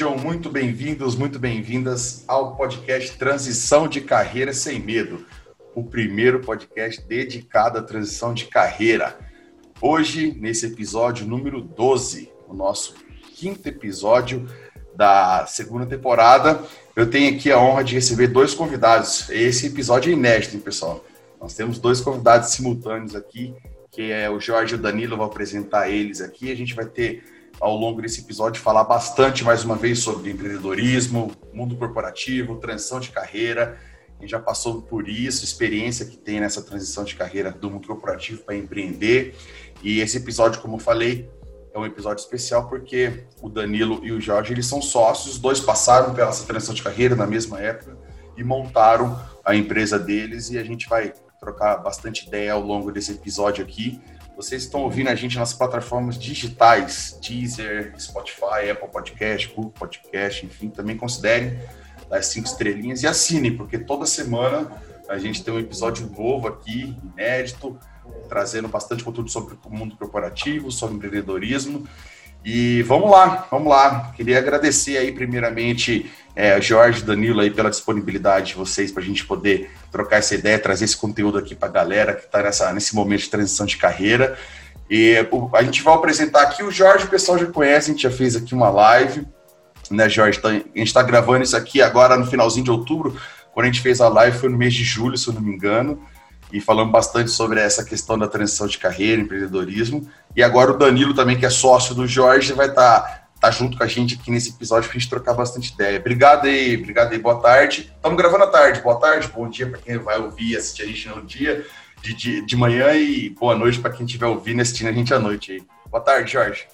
Sejam muito bem-vindos, muito bem-vindas ao podcast Transição de Carreira Sem Medo, o primeiro podcast dedicado à transição de carreira. Hoje, nesse episódio número 12, o nosso quinto episódio da segunda temporada, eu tenho aqui a honra de receber dois convidados. Esse episódio é inédito, hein, pessoal? Nós temos dois convidados simultâneos aqui, que é o Jorge e o Danilo, eu vou apresentar eles aqui. A gente vai ter ao longo desse episódio falar bastante mais uma vez sobre empreendedorismo, mundo corporativo, transição de carreira. Gente já passou por isso, experiência que tem nessa transição de carreira do mundo corporativo para empreender. E esse episódio, como eu falei, é um episódio especial porque o Danilo e o Jorge, eles são sócios, os dois passaram pela transição de carreira na mesma época e montaram a empresa deles e a gente vai trocar bastante ideia ao longo desse episódio aqui. Vocês estão ouvindo a gente nas plataformas digitais, Deezer, Spotify, Apple Podcast, Google Podcast, enfim, também considerem as cinco estrelinhas e assine, porque toda semana a gente tem um episódio novo aqui, inédito, trazendo bastante conteúdo sobre o mundo corporativo, sobre empreendedorismo. E vamos lá, vamos lá. Queria agradecer aí, primeiramente, é, Jorge Danilo aí pela disponibilidade de vocês para a gente poder trocar essa ideia, trazer esse conteúdo aqui para a galera que está nesse momento de transição de carreira. E o, a gente vai apresentar aqui o Jorge, o pessoal já conhece, a gente já fez aqui uma live, né, Jorge? Então, a gente está gravando isso aqui agora no finalzinho de outubro. Quando a gente fez a live foi no mês de julho, se eu não me engano, e falamos bastante sobre essa questão da transição de carreira, empreendedorismo. E agora o Danilo também, que é sócio do Jorge, vai estar tá, tá junto com a gente aqui nesse episódio para a gente trocar bastante ideia. Obrigado aí, obrigado aí, boa tarde. Estamos gravando à tarde, boa tarde, bom dia para quem vai ouvir e assistir a gente no dia, de, de, de manhã e boa noite para quem estiver ouvindo e assistindo a gente à noite aí. Boa tarde, Jorge.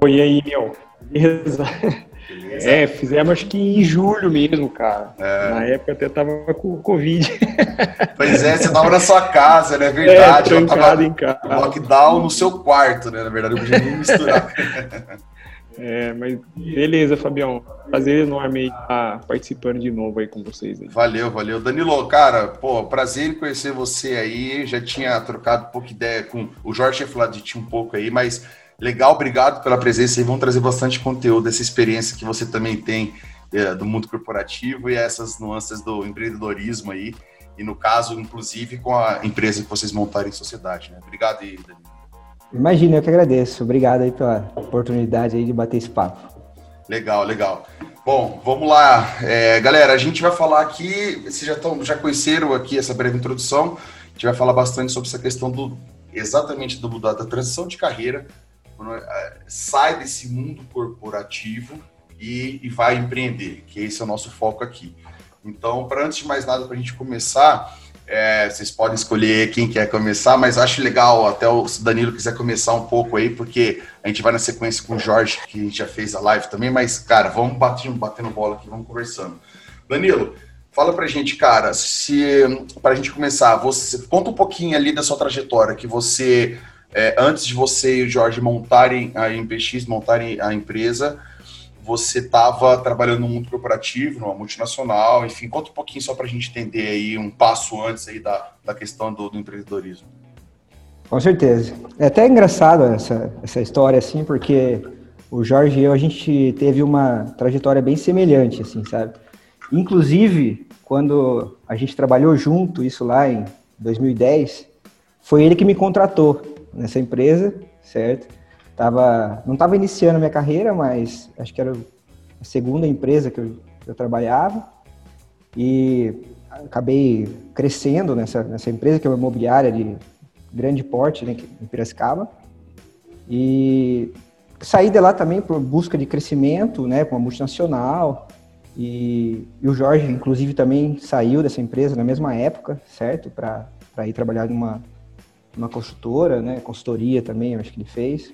Oi aí, meu. Beleza. Beleza. É, fizemos acho que em julho mesmo, cara. É. Na época até tava com Covid. Pois é, você tava na sua casa, né? É verdade. É, eu tava em casa. lockdown no seu quarto, né? Na verdade, eu podia nem misturar. É, mas beleza, Fabião. Prazer enorme estar participando de novo aí com vocês. Aí. Valeu, valeu. Danilo, cara, pô, prazer em conhecer você aí. Já tinha trocado pouco de ideia com o Jorge tinha falado de ti um pouco aí, mas Legal, obrigado pela presença e vão trazer bastante conteúdo dessa experiência que você também tem é, do mundo corporativo e essas nuances do empreendedorismo aí, e no caso, inclusive, com a empresa que vocês montaram em sociedade. Né? Obrigado aí, Danilo. Imagina, eu que agradeço. Obrigado aí pela oportunidade aí de bater esse papo. Legal, legal. Bom, vamos lá. É, galera, a gente vai falar aqui, vocês já, tão, já conheceram aqui essa breve introdução, a gente vai falar bastante sobre essa questão do exatamente do, da, da transição de carreira é, sai desse mundo corporativo e, e, vai empreender, que esse é o nosso foco aqui. Então, para antes de mais nada, para a gente começar, é, vocês podem escolher quem quer começar, mas acho legal até o Danilo quiser começar um pouco aí, porque a gente vai na sequência com o Jorge, que a gente já fez a live também, mas, cara, vamos batendo, batendo bola aqui, vamos conversando. Danilo, fala pra gente, cara, se para a gente começar, você conta um pouquinho ali da sua trajetória, que você é, antes de você e o Jorge montarem a IMPX, montarem a empresa, você estava trabalhando no mundo corporativo, numa multinacional, enfim, conta um pouquinho só para a gente entender aí um passo antes aí da, da questão do, do empreendedorismo. Com certeza. É até engraçado essa, essa história, assim, porque o Jorge e eu, a gente teve uma trajetória bem semelhante, assim, sabe? Inclusive, quando a gente trabalhou junto, isso lá em 2010, foi ele que me contratou nessa empresa, certo? Tava, não estava iniciando minha carreira, mas acho que era a segunda empresa que eu, eu trabalhava e acabei crescendo nessa, nessa empresa, que é uma imobiliária de grande porte, né, em Piracicaba. E saí de lá também por busca de crescimento, né, com uma multinacional. E, e o Jorge, inclusive, também saiu dessa empresa na mesma época, certo? Para ir trabalhar numa uma consultora, né, consultoria também, acho que ele fez.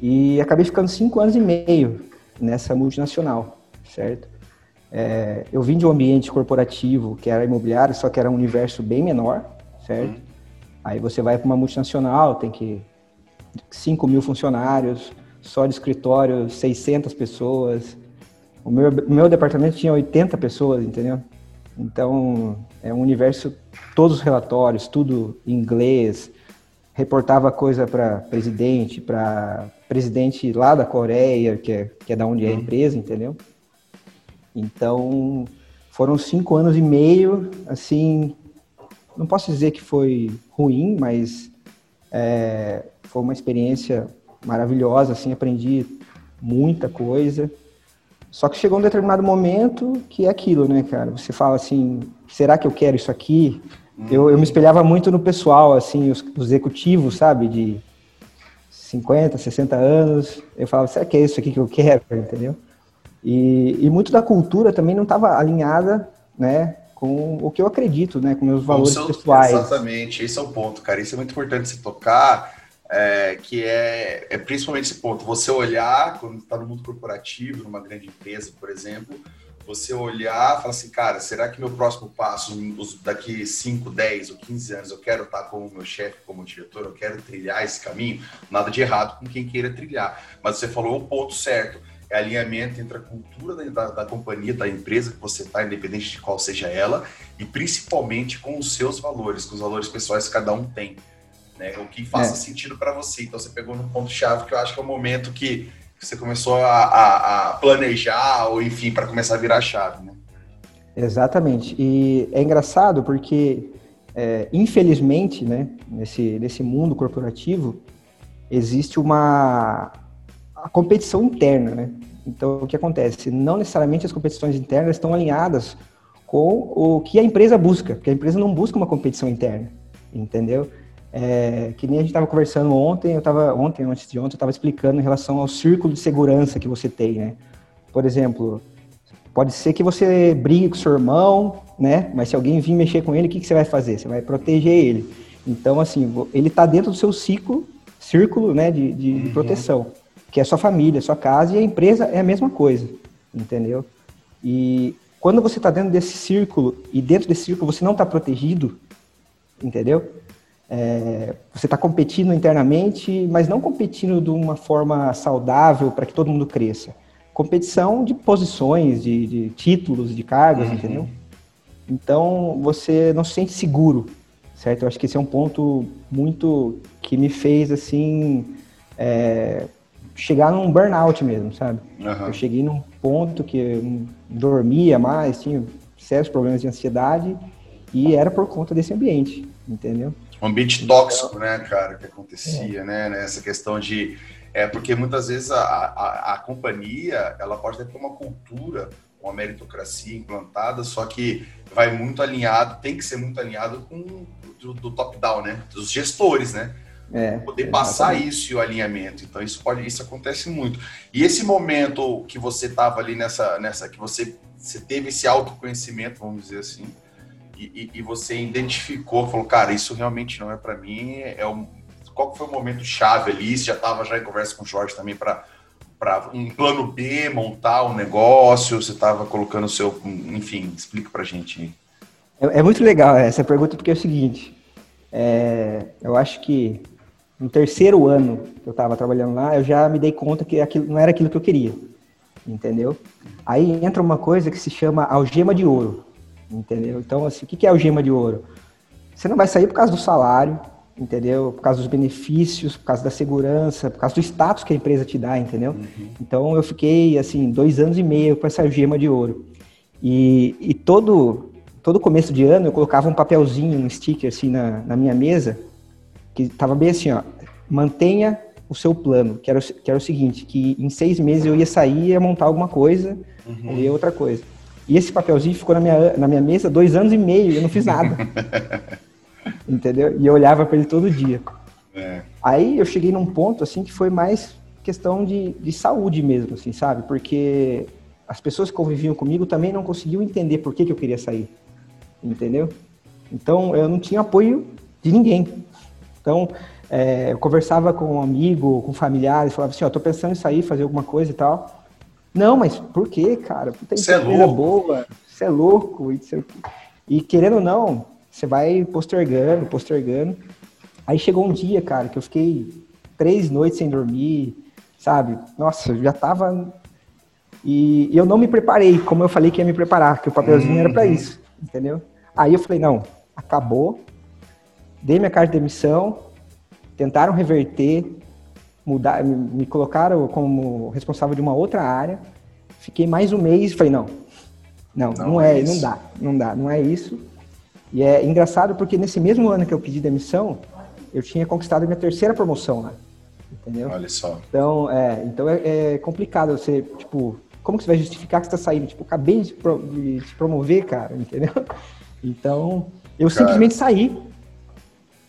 E acabei ficando cinco anos e meio nessa multinacional, certo? É, eu vim de um ambiente corporativo que era imobiliário, só que era um universo bem menor, certo? Uhum. Aí você vai para uma multinacional, tem que 5 mil funcionários, só de escritório 600 pessoas. O meu, meu departamento tinha 80 pessoas, entendeu? Então, é um universo, todos os relatórios, tudo em inglês, reportava coisa para presidente, para presidente lá da Coreia, que é, que é da onde é a uhum. empresa, entendeu? Então, foram cinco anos e meio, assim, não posso dizer que foi ruim, mas é, foi uma experiência maravilhosa, assim, aprendi muita coisa. Só que chegou um determinado momento que é aquilo, né, cara? Você fala assim, será que eu quero isso aqui? Eu, eu me espelhava muito no pessoal, assim, os, os executivos, sabe, de 50, 60 anos. Eu falava, será que é isso aqui que eu quero, entendeu? E, e muito da cultura também não estava alinhada, né, com o que eu acredito, né, com meus valores com pessoais. Exatamente, esse é o ponto, cara. Isso é muito importante se tocar, é, que é, é principalmente esse ponto. Você olhar, quando está no mundo corporativo, numa grande empresa, por exemplo, você olhar e falar assim, cara, será que meu próximo passo, daqui 5, 10 ou 15 anos, eu quero estar como meu chefe, como diretor, eu quero trilhar esse caminho? Nada de errado com quem queira trilhar. Mas você falou o ponto certo é alinhamento entre a cultura da, da, companhia, da empresa que você está, independente de qual seja ela, e principalmente com os seus valores, com os valores pessoais que cada um tem. Né? O que faça é. sentido para você. Então você pegou num ponto-chave que eu acho que é o momento que você começou a, a, a planejar, ou enfim, para começar a virar chave. Né? Exatamente. E é engraçado porque, é, infelizmente, né, nesse, nesse mundo corporativo, existe uma a competição interna, né? Então, o que acontece? Não necessariamente as competições internas estão alinhadas com o que a empresa busca, porque a empresa não busca uma competição interna, entendeu? É, que nem a gente estava conversando ontem, eu estava ontem, antes de ontem, eu estava explicando em relação ao círculo de segurança que você tem, né? Por exemplo, pode ser que você brigue com seu irmão, né? Mas se alguém vir mexer com ele, o que, que você vai fazer? Você vai proteger ele. Então, assim, ele está dentro do seu ciclo, círculo, né, de, de, de uhum. proteção que é sua família, sua casa, e a empresa é a mesma coisa, entendeu? E quando você está dentro desse círculo, e dentro desse círculo você não está protegido, entendeu? É, você está competindo internamente, mas não competindo de uma forma saudável para que todo mundo cresça. Competição de posições, de, de títulos, de cargos, uhum. entendeu? Então você não se sente seguro, certo? Eu acho que esse é um ponto muito que me fez assim é, chegar num burnout mesmo, sabe? Uhum. Eu cheguei num ponto que eu dormia mais, tinha sérios problemas de ansiedade e era por conta desse ambiente, entendeu? Um ambiente tóxico, né, cara, que acontecia, é. né? Essa questão de. É porque muitas vezes a, a, a companhia ela pode ter uma cultura, uma meritocracia implantada, só que vai muito alinhado, tem que ser muito alinhado com do, do top-down, né? Dos gestores, né? É, poder passar isso e o alinhamento. Então isso pode, isso acontece muito. E esse momento que você estava ali nessa, nessa, que você, você teve esse autoconhecimento, vamos dizer assim, e, e, você identificou, falou, cara, isso realmente não é para mim. É um, qual foi o momento chave ali? Você já estava já em conversa com o Jorge também para para um plano B, montar um negócio? Você estava colocando o seu, enfim, explica para gente. É, é, muito legal essa pergunta porque é o seguinte. É, eu acho que no terceiro ano que eu estava trabalhando lá, eu já me dei conta que aquilo não era aquilo que eu queria, entendeu? Aí entra uma coisa que se chama algema de ouro, entendeu? Então, assim, o que é algema de ouro? Você não vai sair por causa do salário, entendeu? Por causa dos benefícios, por causa da segurança, por causa do status que a empresa te dá, entendeu? Uhum. Então, eu fiquei, assim, dois anos e meio com essa algema de ouro. E, e todo, todo começo de ano eu colocava um papelzinho, um sticker, assim, na, na minha mesa, que estava bem assim, ó, mantenha o seu plano, que era, que era o seguinte, que em seis meses eu ia sair e ia montar alguma coisa, uhum. ia outra coisa. E esse papelzinho ficou na minha, na minha mesa dois anos e meio, eu não fiz nada. Entendeu? E eu olhava para ele todo dia. É. Aí eu cheguei num ponto, assim, que foi mais questão de, de saúde mesmo, assim, sabe? Porque as pessoas que conviviam comigo também não conseguiam entender por que, que eu queria sair. Entendeu? Então eu não tinha apoio de ninguém. Então, é, eu conversava com um amigo, com familiares, falava assim, ó, tô pensando em sair, fazer alguma coisa e tal. Não, mas por quê, cara? Puta Você é louco. boa, você é louco. E, e querendo ou não, você vai postergando, postergando. Aí chegou um dia, cara, que eu fiquei três noites sem dormir, sabe? Nossa, eu já tava. E, e eu não me preparei, como eu falei que ia me preparar, que o papelzinho uhum. era para isso, entendeu? Aí eu falei, não, acabou, dei minha carta de demissão tentaram reverter, mudar, me colocaram como responsável de uma outra área. Fiquei mais um mês e falei, não, não, não, não é, é não dá, não dá, não é isso. E é engraçado porque nesse mesmo ano que eu pedi demissão, eu tinha conquistado minha terceira promoção lá. Entendeu? Olha só. Então, é, então é, é complicado você, tipo, como que você vai justificar que você está saindo? Tipo, acabei de, pro, de promover, cara, entendeu? Então, eu cara. simplesmente saí.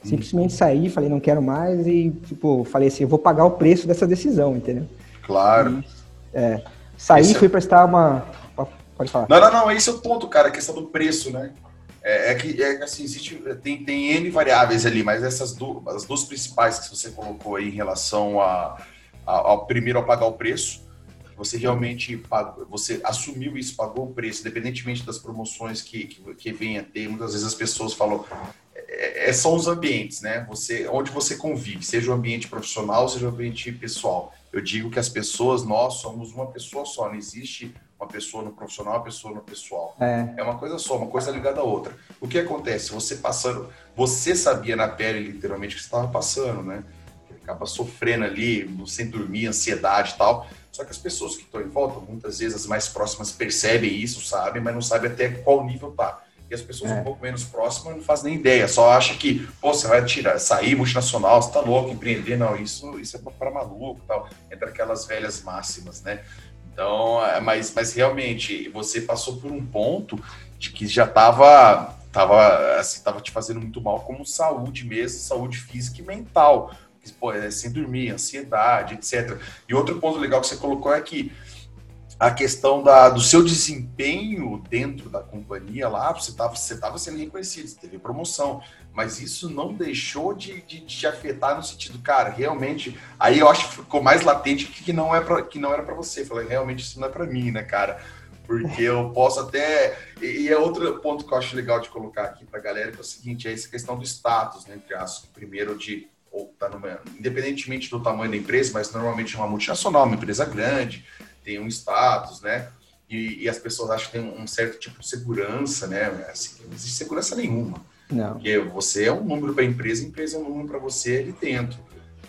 Simplesmente saí, falei, não quero mais e, tipo, falei assim, eu vou pagar o preço dessa decisão, entendeu? Claro. E, é, saí, esse... É fui prestar uma... Pode falar. Não, não, não, esse é o ponto, cara, a questão do preço, né? É, é, que é, assim, existe, tem, tem N variáveis ali, mas essas duas, as duas principais que você colocou aí em relação a, a, ao primeiro a pagar o preço, você realmente pagou, você assumiu isso, pagou o preço, independentemente das promoções que, que, que venha a ter, muitas vezes as pessoas falam, é, é, são os ambientes, né? Você, onde você convive, seja o ambiente profissional, seja o ambiente pessoal. Eu digo que as pessoas, nós somos uma pessoa só, não existe uma pessoa no profissional, uma pessoa no pessoal. É. é uma coisa só, uma coisa ligada à outra. O que acontece? Você passando, você sabia na pele literalmente o que você estava passando, né? Acaba sofrendo ali, sem dormir, ansiedade e tal. Só que as pessoas que estão em volta, muitas vezes as mais próximas percebem isso, sabem, mas não sabem até qual nível tá. E as pessoas é. um pouco menos próximas não fazem nem ideia, só acha que, pô, você vai tirar, sair multinacional, você tá louco, empreender, não, isso, isso é para maluco tal. Entre aquelas velhas máximas, né? Então, é, mas, mas realmente, você passou por um ponto de que já estava tava, assim, tava te fazendo muito mal como saúde mesmo, saúde física e mental. Pô, é, sem dormir, ansiedade, etc. E outro ponto legal que você colocou é que a questão da, do seu desempenho dentro da companhia lá, você estava você tava sendo reconhecido, você teve promoção, mas isso não deixou de, de, te afetar no sentido, cara, realmente, aí eu acho que ficou mais latente que, que não, é pra, que não era para você, falei, realmente isso não é para mim, né, cara, porque eu posso até, e é outro ponto que eu acho legal de colocar aqui para a galera, que é o seguinte, é essa questão do status, né, entre aspas, primeiro de, ou tá numa, independentemente do tamanho da empresa, mas normalmente é uma multinacional, uma empresa grande, tem um status, né? E, e, as pessoas acham que tem um certo tipo de segurança, né? Assim, não existe segurança nenhuma. Não. Porque você é um número para a empresa, a empresa é um número para você ali dentro.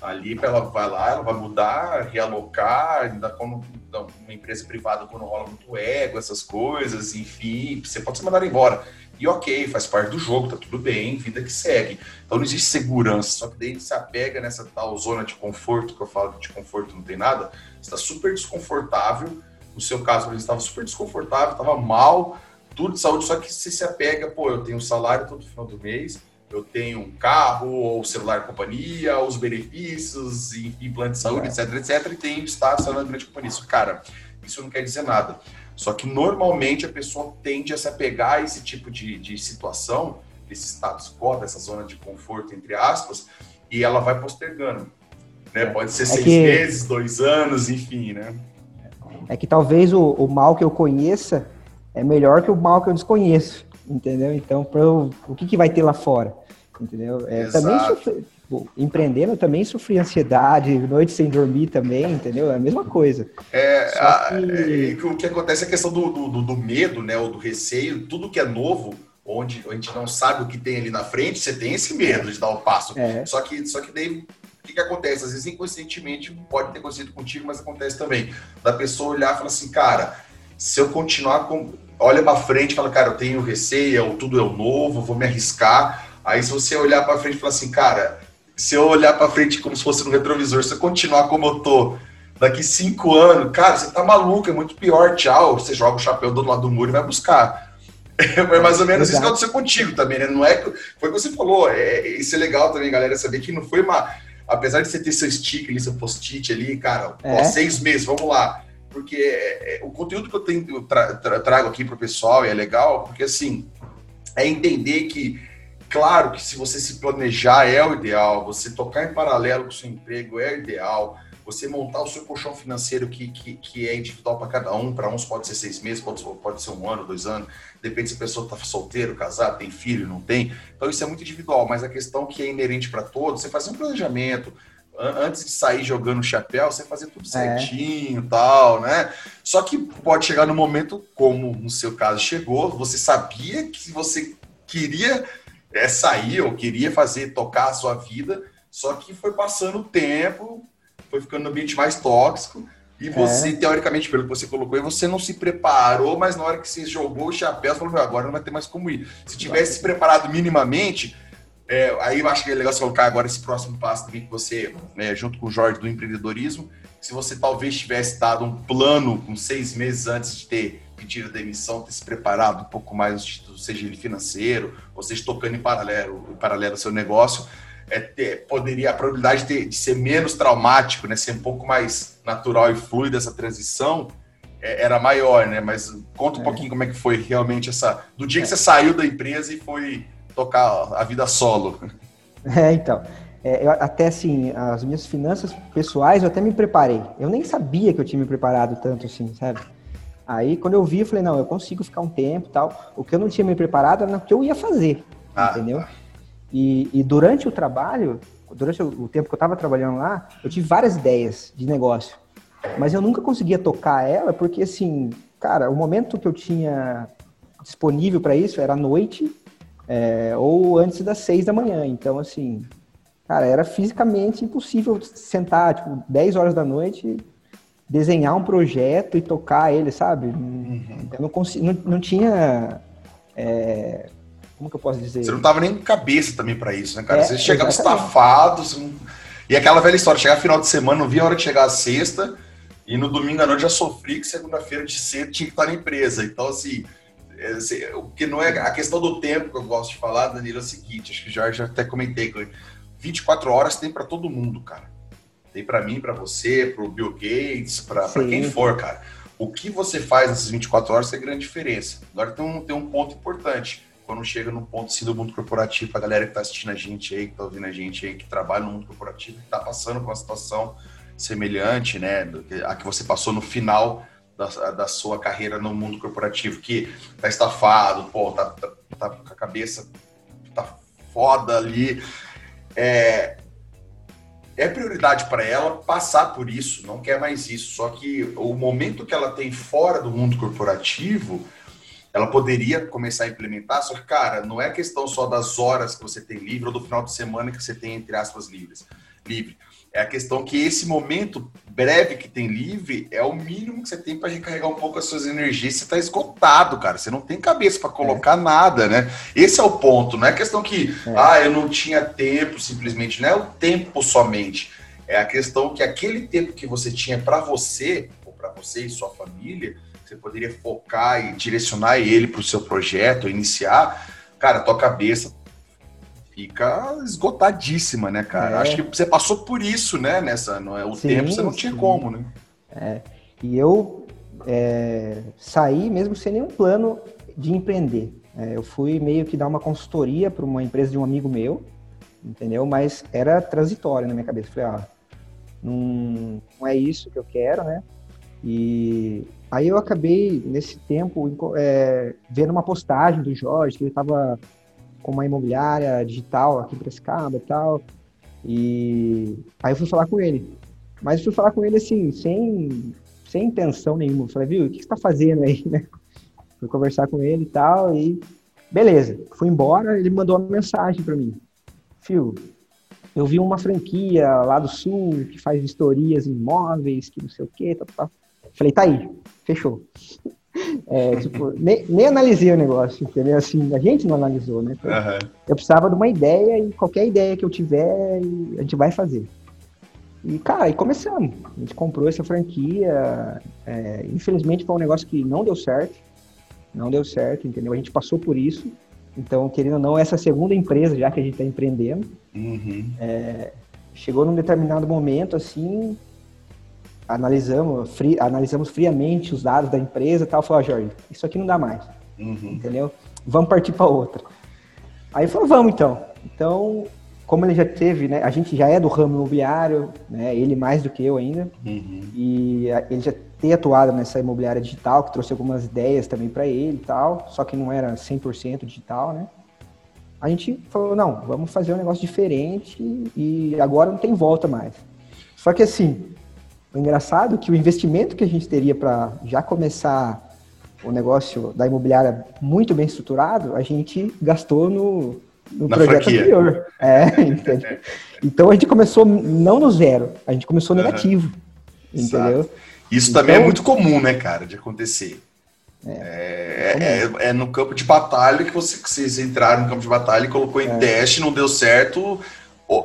Ali ela vai lá, ela vai mudar, realocar, ainda como uma empresa privada quando rola muito ego, essas coisas, enfim, você pode ser mandado embora. E ok, faz parte do jogo, tá tudo bem, vida que segue. Então não existe segurança, só que daí se apega nessa tal zona de conforto, que eu falo que de conforto não tem nada, está super desconfortável. No seu caso, ele estava super desconfortável, estava mal, tudo de saúde, só que você se apega, pô, eu tenho um salário todo final do mês, eu tenho um carro, ou celular companhia, os benefícios, enfim, plano de saúde, é. etc, etc, e tenho status na grande companhia. Isso, cara, isso não quer dizer nada. Só que normalmente a pessoa tende a se apegar a esse tipo de, de situação, esse status quo, dessa zona de conforto, entre aspas, e ela vai postergando. Né? Pode ser é seis que... meses, dois anos, enfim, né? É que talvez o, o, mal que eu conheça é melhor que o mal que eu desconheço, entendeu? Então, eu, o que, que vai ter lá fora? Entendeu? É, também sofri, tipo, empreendendo, eu também sofri ansiedade, noite sem dormir também, entendeu? É a mesma coisa. É, a, que... É, o que acontece é a questão do, do, do medo, né? Ou do receio, tudo que é novo, onde a gente não sabe o que tem ali na frente, você tem esse medo de dar o passo. É. Só que, só que daí o que, que acontece? Às vezes inconscientemente pode ter acontecido contigo, mas acontece também. Da pessoa olhar e falar assim, cara, se eu continuar com. Olha para frente e fala, cara, eu tenho receio, tudo é novo, vou me arriscar. Aí se você olhar para frente e falar assim, cara, se eu olhar para frente como se fosse no retrovisor, se eu continuar como eu tô, daqui cinco anos, cara, você tá maluco, é muito pior, tchau. Você joga o chapéu do lado do muro e vai buscar. É mais ou menos Exato. isso que aconteceu contigo também, né? Não é que. Foi o que você falou. É, isso é legal também, galera, saber que não foi uma apesar de você ter seu stick ali, seu post-it ali, cara, é. ó, seis meses, vamos lá. Porque é, é, o conteúdo que eu, tenho, tra, tra, trago aqui para o pessoal é legal, porque assim, é entender que, claro que se você se planejar é o ideal, você tocar em paralelo com o seu emprego é o ideal, você montar o seu colchão financeiro que, que, que é individual para cada um, para uns pode ser seis meses, pode, pode ser um ano, dois anos, depende se a pessoa está solteiro, casado, tem filho, não tem. Então isso é muito individual, mas a questão que é inerente para todos, você fazer um planejamento, antes de sair jogando chapéu, você fazer tudo é. certinho e é. tal, né? Só que pode chegar no momento, como no seu caso chegou, você sabia que você queria é, sair ou queria fazer, tocar a sua vida, Só que foi passando o tempo, foi ficando no ambiente mais tóxico. E é. você, é. teoricamente, pelo que você colocou aí, você não se preparou, mas na hora que você jogou o chapéu, você falou, agora não vai ter mais como ir. Se tivesse se preparado minimamente, é, aí eu acho que é legal você colocar agora esse próximo passo também que você, né, junto com o Jorge do empreendedorismo, se você talvez tivesse dado um plano com seis meses antes de ter pedido a demissão, ter se preparado um pouco mais, seja ele financeiro, ou seja, tocando em paralelo, em paralelo ao seu negócio, é, ter, poderia a probabilidade de, de, ser menos traumático, né, ser um pouco mais natural e fluida essa transição, é, era maior, né? Mas conta um é. pouquinho como é que foi realmente essa do dia que é. você saiu da empresa e foi tocar a vida solo. É, então. É, eu, até assim, as minhas finanças pessoais, eu até me preparei. Eu nem sabia que eu tinha me preparado tanto assim, sabe? Aí, quando eu vi, eu falei, não, eu consigo ficar um tempo tal. O que eu não tinha me preparado era o que eu ia fazer, ah, entendeu? Tá. E, e, durante o trabalho, durante o, tempo que eu estava trabalhando lá, eu tive várias ideias de negócio. Mas eu nunca conseguia tocar ela, porque assim, cara, o momento que eu tinha disponível para isso era à noite é, ou antes das seis da manhã. Então, assim, cara, era fisicamente impossível sentar, tipo, 10 horas da noite, desenhar um projeto e tocar ele, sabe? Uhum. Eu não, consigo, não, não tinha. É, como que eu posso dizer? Você não tava nem com cabeça também para isso, né, cara? É, você chegava estafado, e aquela velha história, chegar final de semana, não via a hora de chegar a sexta, e no domingo à noite já sofri que segunda-feira de cedo tinha que estar na empresa. Então, assim, é, o que não é a questão do tempo que eu gosto de falar, Danilo, é o seguinte, acho que já já até comentei, 24 horas tem para todo mundo, cara. Tem para mim, para você, para o Bill Gates, para quem for, cara. O que você faz nessas 24 horas é grande diferença. Agora tem um, tem um ponto importante. Quando chega no ponto assim, do mundo corporativo, a galera que está assistindo a gente aí, que está ouvindo a gente aí, que trabalha no mundo corporativo, que está passando por uma situação semelhante, né, a que você passou no final da, da sua carreira no mundo corporativo, que tá estafado, pô, tá, tá, tá com a cabeça tá foda ali, é, é prioridade para ela passar por isso, não quer mais isso. Só que o momento que ela tem fora do mundo corporativo, ela poderia começar a implementar. Só que, cara, não é questão só das horas que você tem livre ou do final de semana que você tem, entre aspas, livres, livre. É a questão que esse momento breve que tem livre é o mínimo que você tem para recarregar um pouco as suas energias. Você está esgotado, cara. Você não tem cabeça para colocar é. nada, né? Esse é o ponto. Não é questão que, é. ah, eu não tinha tempo, simplesmente. Não é o tempo somente. É a questão que aquele tempo que você tinha para você, ou para você e sua família, você poderia focar e direcionar ele para o seu projeto, iniciar. Cara, tua cabeça fica esgotadíssima, né, cara? É. Acho que você passou por isso, né, nessa, não é o sim, tempo você não tinha sim. como, né? É. E eu é, saí mesmo sem nenhum plano de empreender. É, eu fui meio que dar uma consultoria para uma empresa de um amigo meu, entendeu? Mas era transitório na minha cabeça. Falei, ah, não, não é isso que eu quero, né? E aí eu acabei, nesse tempo, é, vendo uma postagem do Jorge, que ele estava com uma imobiliária digital aqui em Prescaba e tal. E aí eu fui falar com ele. Mas fui falar com ele assim, sem, sem intenção nenhuma. Eu falei, viu, o que você está fazendo aí, né? Fui conversar com ele e tal, e beleza. Fui embora, ele mandou uma mensagem para mim. Fio, eu vi uma franquia lá do sul que faz vistorias em imóveis, que não sei o quê, tá, tá. Falei, tá aí, fechou. É, tipo, nem, nem, analisei o negócio, entendeu? Assim, a gente não analisou, né? Uhum. Eu precisava de uma ideia e qualquer ideia que eu tiver, a gente vai fazer. E, cara, e começamos. A gente comprou essa franquia. É, infelizmente foi um negócio que não deu certo. Não deu certo, entendeu? A gente passou por isso. Então, querendo ou não, essa segunda empresa já que a gente está empreendendo. Uhum. É, chegou num determinado momento, assim, analisamos, fri, analisamos friamente os dados da empresa e tal, falou, ah, Jorge, isso aqui não dá mais, uhum. entendeu? Vamos partir para outra. Aí falou, vamos então. Então, como ele já teve, né, a gente já é do ramo imobiliário, né, ele mais do que eu ainda, uhum. e ele já tem atuado nessa imobiliária digital, que trouxe algumas ideias também para ele e tal, só que não era 100% digital, né? A gente falou, não, vamos fazer um negócio diferente e agora não tem volta mais. Só que assim, o engraçado é que o investimento que a gente teria para já começar o negócio da imobiliária muito bem estruturado, a gente gastou no, no Na projeto franquia. anterior. É? Então a gente começou não no zero, a gente começou negativo. Uhum. Entendeu? Exato. Isso então, também é muito comum, né, cara, de acontecer. É, é, é, é, no campo de batalha que, você, que vocês entraram no campo de batalha e colocou em é. teste, não deu certo.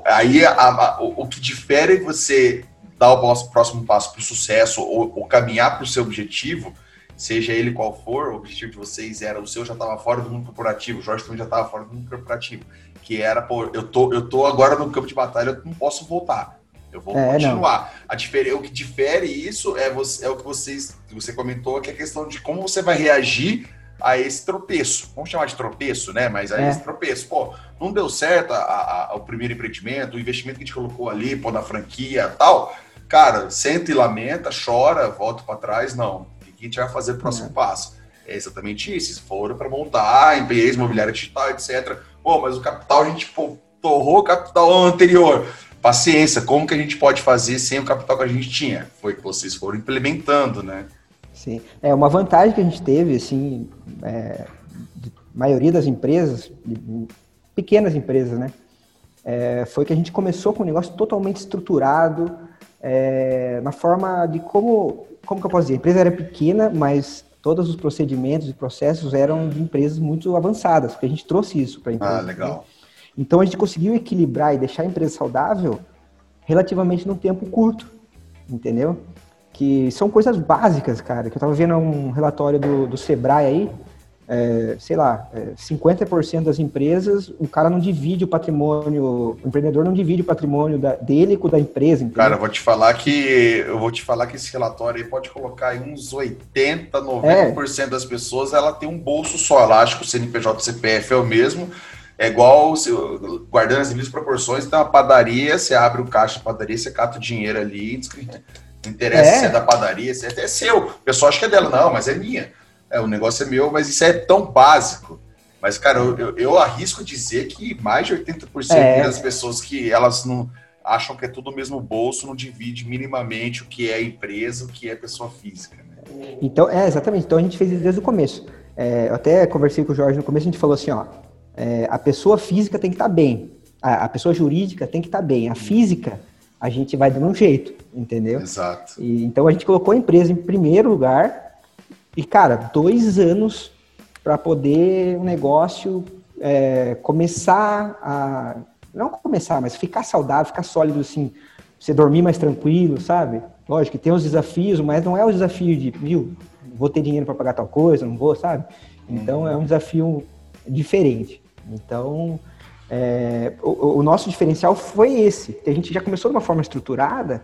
Aí a, a, o, o, que difere você dar o próximo passo para o sucesso ou, ou caminhar para o seu objetivo, seja ele qual for, o objetivo de vocês era o seu já estava fora do mundo corporativo, o Jorge também já estava fora do mundo corporativo, que era, pô, eu tô, eu tô agora no campo de batalha, eu não posso voltar. Eu vou é, continuar. A difere, o que difere isso é, você, é o que vocês, você comentou, que é a questão de como você vai reagir a esse tropeço. Vamos chamar de tropeço, né? Mas a é. esse tropeço. Pô, não deu certo a, a, a, o primeiro empreendimento, o investimento que a gente colocou ali, pô, na franquia tal. Cara, senta e lamenta, chora, volta para trás. Não. O que a gente vai fazer o próximo é. passo? É exatamente isso. Se for para montar a empresa imobiliária digital, etc. Pô, mas o capital a gente pô, torrou o capital anterior paciência, como que a gente pode fazer sem o capital que a gente tinha? Foi que vocês foram implementando, né? Sim, é uma vantagem que a gente teve, assim, é, de maioria das empresas, pequenas empresas, né? É, foi que a gente começou com um negócio totalmente estruturado, é, na forma de como, como que eu posso dizer, a empresa era pequena, mas todos os procedimentos e processos eram de empresas muito avançadas, porque a gente trouxe isso para a empresa. Ah, legal. Né? Então a gente conseguiu equilibrar e deixar a empresa saudável relativamente num tempo curto, entendeu? Que são coisas básicas, cara. Que eu tava vendo um relatório do, do Sebrae aí, é, sei lá, é, 50% das empresas, o cara não divide o patrimônio, o empreendedor não divide o patrimônio da, dele com o da empresa. Entendeu? Cara, eu vou te falar que eu vou te falar que esse relatório aí pode colocar aí uns 80, 90% é. das pessoas, ela tem um bolso só, ela acha que o CNPJ CPF é o mesmo, é igual, guardando as devidas proporções, tem uma padaria, você abre o caixa da padaria, você cata o dinheiro ali, não interessa é. se é da padaria, se é, é seu. O pessoal acha que é dela, não, mas é minha. É, o negócio é meu, mas isso é tão básico. Mas, cara, eu, eu, eu arrisco dizer que mais de 80% é. das pessoas que elas não acham que é tudo o mesmo bolso, não divide minimamente o que é empresa, o que é pessoa física. Né? Então, é, exatamente. Então a gente fez isso desde o começo. É, eu até conversei com o Jorge no começo, a gente falou assim, ó, é, a pessoa física tem que estar tá bem, a, a, pessoa jurídica tem que estar tá bem, a física a gente vai dando um jeito, entendeu? Exato. E, então a gente colocou a empresa em primeiro lugar e, cara, dois anos para poder o negócio é, começar a. Não começar, mas ficar saudável, ficar sólido assim, você dormir mais tranquilo, sabe? Lógico que tem os desafios, mas não é o desafio de, viu, vou ter dinheiro para pagar tal coisa, não vou, sabe? Então é um desafio diferente. Então, é, o, o, nosso diferencial foi esse, a gente já começou de uma forma estruturada,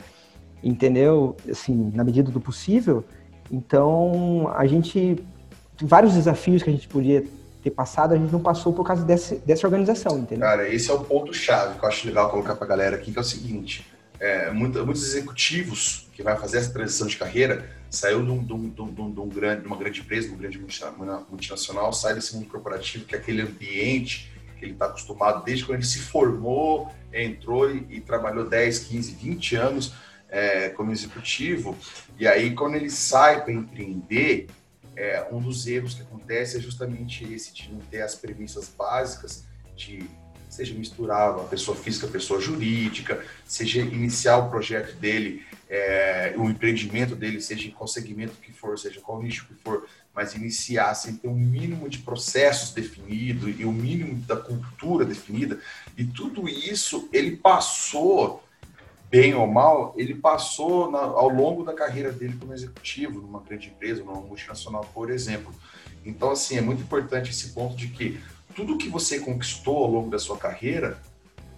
entendeu? Assim, na medida do possível. Então, a gente, vários desafios que a gente podia ter passado, a gente não passou por causa desse, dessa organização, entendeu? Cara, esse é o ponto-chave que eu acho legal colocar para a galera aqui, que é o seguinte, é, muitos executivos que vai fazer essa transição de carreira saiu de, um, de, um, de, um, de, um grande, de uma grande empresa, de uma grande multinacional, sai desse mundo corporativo, que é aquele ambiente que ele está acostumado desde quando ele se formou, entrou e, e trabalhou 10, 15, 20 anos é, como executivo. E aí, quando ele sai para empreender, é, um dos erros que acontece é justamente esse, de não ter as premissas básicas de seja misturar a pessoa física, a pessoa jurídica, seja iniciar o projeto dele, é, o empreendimento dele, seja em qual segmento que for, seja qual nicho que for, mas iniciar sem ter um mínimo de processos definido e o um mínimo da cultura definida. E tudo isso ele passou, bem ou mal, ele passou na, ao longo da carreira dele como executivo, numa grande empresa, numa multinacional, por exemplo. Então, assim, é muito importante esse ponto de que tudo que você conquistou ao longo da sua carreira,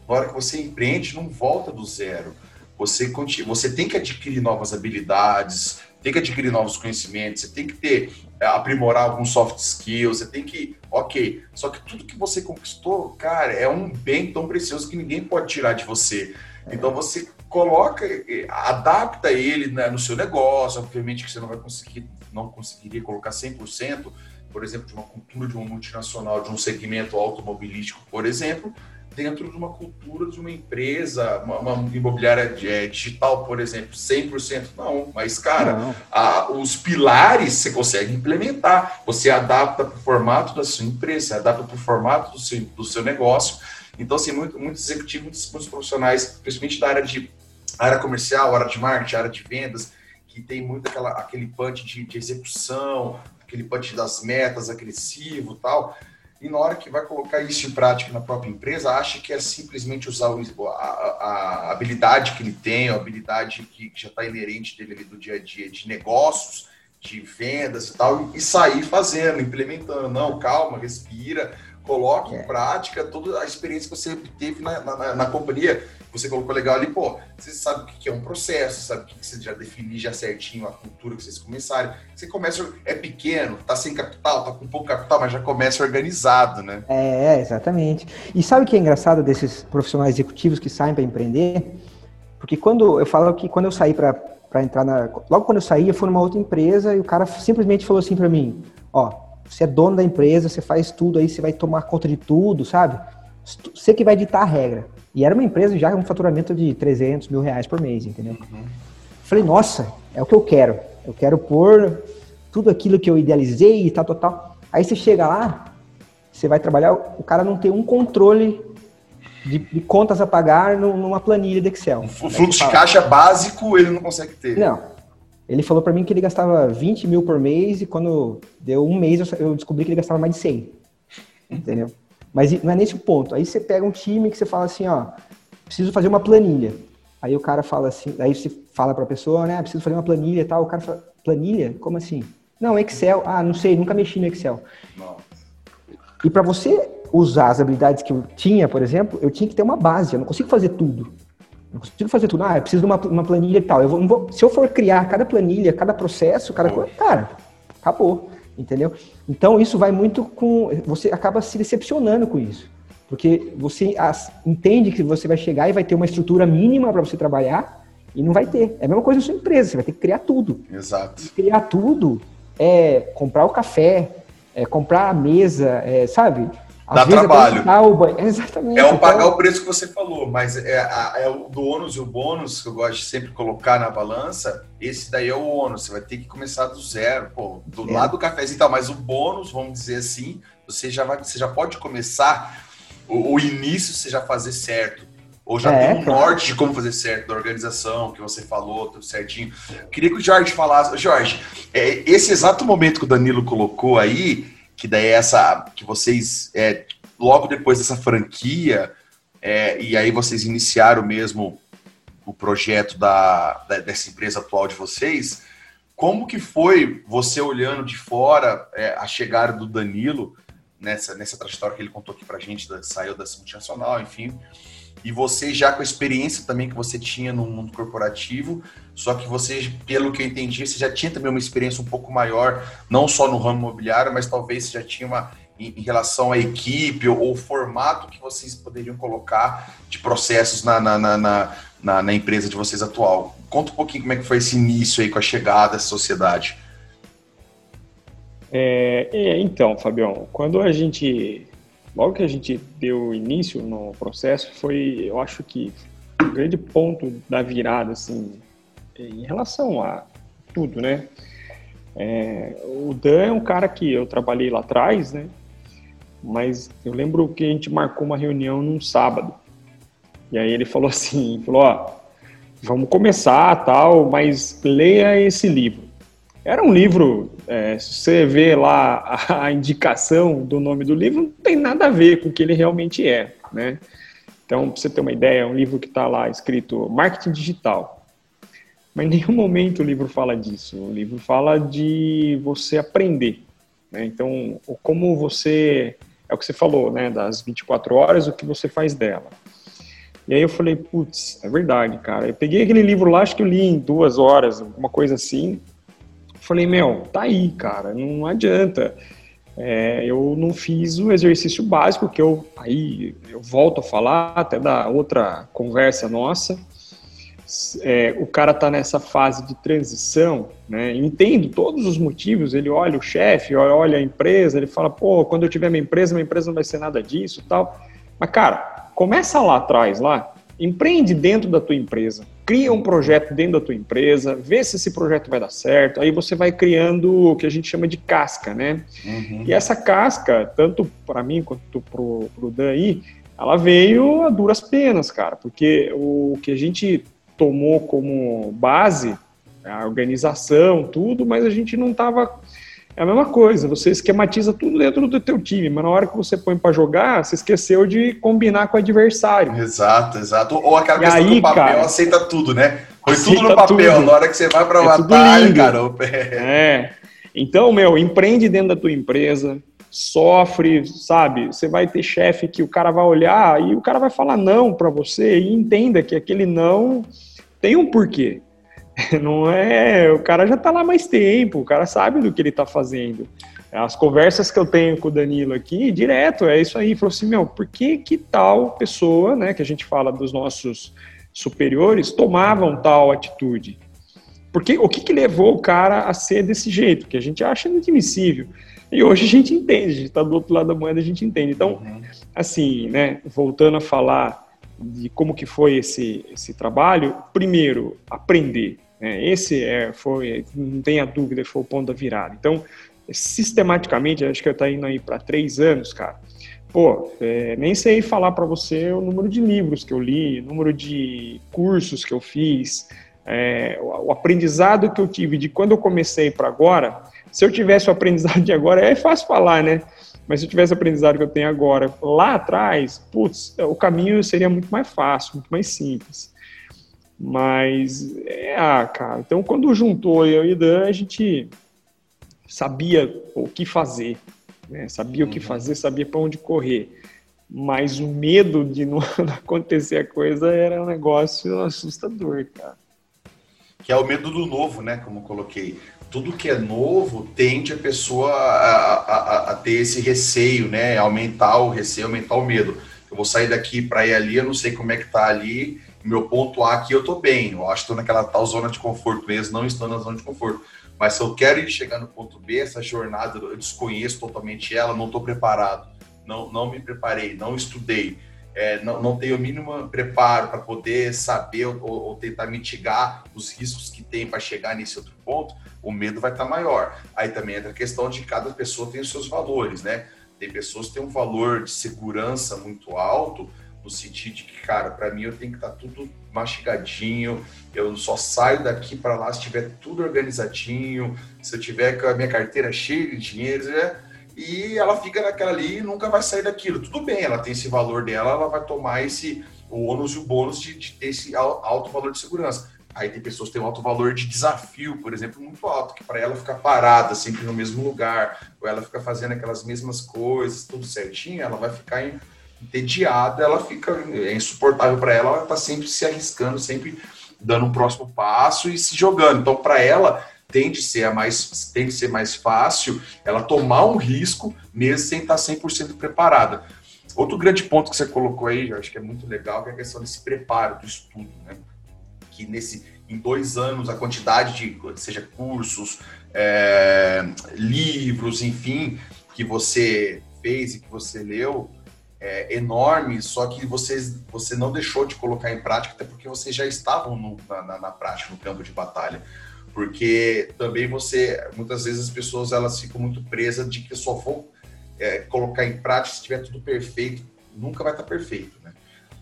na hora que você empreende, não volta do zero. Você, você tem que adquirir novas habilidades, tem que adquirir novos conhecimentos, você tem que ter, é, aprimorar alguns soft skills, você tem que, ok. Só que tudo que você conquistou, cara, é um bem tão precioso que ninguém pode tirar de você. Então você coloca, adapta ele né, no seu negócio, obviamente que você não vai conseguir, não conseguiria colocar 100%, por exemplo, de uma cultura de uma multinacional, de um segmento automobilístico, por exemplo, dentro de uma cultura de uma empresa, uma, uma imobiliária é, digital, por exemplo, 100% não, mas, cara, não. A, os pilares você consegue implementar, você adapta para o formato da sua empresa, você adapta para o formato do seu, do seu negócio. Então, assim, muito, muitos executivos, muitos, muitos profissionais, principalmente da área de área comercial, área de marketing, área de vendas, que tem muito aquela, aquele punch de, de execução, aquele punch das metas agressivo tal, e na hora que vai colocar isso em prática na própria empresa, acha que é simplesmente usar a, a, a habilidade que ele tem, a habilidade que, que já está inerente dele ali do dia a dia de negócios, de vendas e tal, e sair fazendo, implementando. Não, calma, respira, coloque é. em prática toda a experiência que você teve na, na, na companhia você colocou legal ali, pô, você sabe o que é um processo, sabe o que você já definiu já certinho a cultura que vocês começarem. Você começa, é pequeno, tá sem capital, tá com pouco capital, mas já começa organizado, né? É, exatamente. E sabe o que é engraçado desses profissionais executivos que saem para empreender? Porque quando eu falo que quando eu saí para entrar na. Logo quando eu saí, eu fui numa outra empresa e o cara simplesmente falou assim para mim: ó, você é dono da empresa, você faz tudo aí, você vai tomar conta de tudo, sabe? Você que vai ditar a regra. E era uma empresa já com um faturamento de 300 mil reais por mês, entendeu? Uhum. Falei, nossa, é o que eu quero. Eu quero pôr tudo aquilo que eu idealizei e tal, tal, tal. Aí você chega lá, você vai trabalhar, o cara não tem um controle de, de contas a pagar numa planilha de Excel. O fluxo de caixa básico ele não consegue ter. Não. Ele falou para mim que ele gastava 20 mil por mês e quando deu um mês eu descobri que ele gastava mais de 100. Entendeu? Mas não é nesse o ponto. Aí você pega um time que você fala assim, ó, preciso fazer uma planilha. Aí o cara fala assim, aí você fala para a pessoa, né, preciso fazer uma planilha e tal. O cara fala, planilha? Como assim? Não, Excel. Ah, não sei, nunca mexi no Excel. Nossa. E para você usar as habilidades que eu tinha, por exemplo, eu tinha que ter uma base. Eu não consigo fazer tudo. Não consigo fazer tudo. Ah, eu preciso de uma, uma planilha e tal. Eu vou, vou, se eu for criar cada planilha, cada processo, cada coisa, cara, acabou entendeu? Então isso vai muito com você acaba se decepcionando com isso, porque você as, entende que você vai chegar e vai ter uma estrutura mínima para você trabalhar e não vai ter. É a mesma coisa na sua empresa, você vai ter que criar tudo. Exato. E criar tudo é comprar o café, é comprar a mesa, é, sabe? Às Dá trabalho. O... Exatamente. É o pagar então... o preço que você falou, mas é, é, o do ônus e o bônus que eu gosto de sempre colocar na balança. Esse daí é o ônus, você vai ter que começar do zero, pô, do é. lado do cafezinho e tal, mas o bônus, vamos dizer assim, você já, vai, você já pode começar o, o início, você já fazer certo. Ou já é, tem um norte de como fazer certo da organização, que você falou, tudo certinho. Queria que o Jorge falasse. Jorge, é, esse exato momento que o Danilo colocou aí, que daí é essa que vocês é, logo depois dessa franquia é, e aí vocês iniciaram mesmo o projeto da, da, dessa empresa atual de vocês como que foi você olhando de fora é, a chegada do Danilo nessa nessa trajetória que ele contou aqui para gente da, saiu da multinacional enfim e você já com a experiência também que você tinha no mundo corporativo, só que você, pelo que eu entendi, você já tinha também uma experiência um pouco maior, não só no ramo imobiliário, mas talvez você já tinha uma em, relação à equipe ou, o formato que vocês poderiam colocar de processos na, na, na, na, na empresa de vocês atual. Conta um pouquinho como é que foi esse início aí com a chegada dessa sociedade. É, é, então, Fabião, quando a gente logo que a gente deu início no processo, foi, eu acho que, o um grande ponto da virada, assim, em relação a tudo, né? É, o Dan é um cara que eu trabalhei lá atrás, né? Mas eu lembro que a gente marcou uma reunião num sábado. E aí ele falou assim, falou, ó, vamos começar, tal, mas leia esse livro. Era um livro, é, se você vê lá a, indicação do nome do livro, não tem nada a ver com o que ele realmente é, né? Então, para você ter uma ideia, é um livro que está lá escrito Marketing Digital. Mas em nenhum momento o livro fala disso. O livro fala de você aprender. Né? Então, como você... É o que você falou, né? Das 24 horas, o que você faz dela. E aí eu falei, putz, é verdade, cara. Eu peguei aquele livro lá, acho que eu li em duas horas, alguma coisa assim. Falei, meu, tá aí, cara, não adianta. É, eu não fiz o exercício básico que eu aí eu volto a falar até da outra conversa nossa. É, o cara tá nessa fase de transição, né? Entendo todos os motivos. Ele olha o chefe, olha a empresa, ele fala, pô, quando eu tiver minha empresa, minha empresa não vai ser nada disso, tal. Mas cara, começa lá atrás, lá, empreende dentro da tua empresa, cria um projeto dentro da tua empresa, vê se esse projeto vai dar certo, aí você vai criando o que a gente chama de casca, né? Uhum. E essa casca, tanto para mim quanto pro, pro Dan aí, ela veio a duras penas, cara, porque o que a gente tomou como base, a organização, tudo, mas a gente não estava é a mesma coisa, você esquematiza tudo dentro do teu time, mas na hora que você põe para jogar, você esqueceu de combinar com o adversário. Exato, exato. Ou aquela e questão aí, do papel cara, aceita tudo, né? Põe tudo no papel, tudo. na hora que você vai para é batalha, cara. É. Então, meu, empreende dentro da tua empresa, sofre, sabe? Você vai ter chefe que o cara vai olhar e o cara vai falar não para você e entenda que aquele não tem um porquê. Não é. O cara já está lá mais tempo, o cara sabe do que ele está fazendo. As conversas que eu tenho com o Danilo aqui, direto, é isso aí. Falou assim: meu, por que que tal pessoa, né, que a gente fala dos nossos superiores, tomavam tal atitude? Porque o que, que levou o cara a ser desse jeito, que a gente acha inadmissível. E hoje a gente entende, a gente está do outro lado da moeda, a gente entende. Então, uhum. assim, né, voltando a falar de como que foi esse, esse trabalho, primeiro, aprender. Né? Esse é, foi, não tenha dúvida, foi o ponto da virada. Então, sistematicamente, acho que eu estou indo aí para três anos, cara. Pô, é, nem sei falar para você o número de livros que eu li, o número de cursos que eu fiz, é, o, o aprendizado que eu tive de quando eu comecei para agora. Se eu tivesse o aprendizado de agora, é fácil falar, né? Mas se eu tivesse o aprendizado que eu tenho agora lá atrás, putz, o caminho seria muito mais fácil, muito mais simples. Mas, é, ah, cara, então quando juntou eu e o Dan, a gente sabia o que fazer, né? sabia uhum. o que uhum. fazer, sabia para onde correr. Mas o medo de não acontecer a coisa era um negócio assustador, cara. Que é o medo do novo, né? Como coloquei tudo que é novo tende a pessoa a, a, a, ter esse receio, né? Aumentar o receio, aumentar o medo. Eu vou sair daqui para ir ali, eu não sei como é que tá ali. Meu ponto A aqui eu tô bem. Eu acho que estou naquela tal zona de conforto mesmo, não estou na zona de conforto. Mas se eu quero ir chegar no ponto B, essa jornada eu desconheço totalmente ela, não estou preparado, não, não me preparei, não estudei é, não, não tem o mínimo preparo para poder saber ou, ou, tentar mitigar os riscos que tem para chegar nesse outro ponto, o medo vai estar tá maior. Aí também entra a questão de cada pessoa tem os seus valores, né? Tem pessoas que têm um valor de segurança muito alto, no sentido de que, cara, para mim eu tenho que estar tá tudo mastigadinho, eu só saio daqui para lá se tiver tudo organizadinho, se eu tiver com a minha carteira cheia de dinheiro, né? e ela fica naquela ali e nunca vai sair daquilo. Tudo bem, ela tem esse valor dela, ela vai tomar esse o ônus e o bônus de, de ter esse alto valor de segurança. Aí tem pessoas que têm um alto valor de desafio, por exemplo, muito alto, que para ela ficar parada sempre no mesmo lugar, ou ela fica fazendo aquelas mesmas coisas, tudo certinho, ela vai ficar entediada, ela fica é insuportável para ela, ela está sempre se arriscando, sempre dando um próximo passo e se jogando. Então, para ela, tende a ser a mais tende a ser mais fácil ela tomar um risco mesmo sem estar 100% preparada. Outro grande ponto que você colocou aí, eu acho que é muito legal, que é a questão desse preparo do estudo, né? Que nesse em dois anos a quantidade de seja cursos, é, livros, enfim, que você fez e que você leu é enorme, só que você, você não deixou de colocar em prática, até porque vocês já estavam no, na, na prática, no campo de batalha porque também você, muitas vezes as pessoas elas ficam muito presas de que só vou é, colocar em prática se tiver tudo perfeito, nunca vai estar perfeito, né?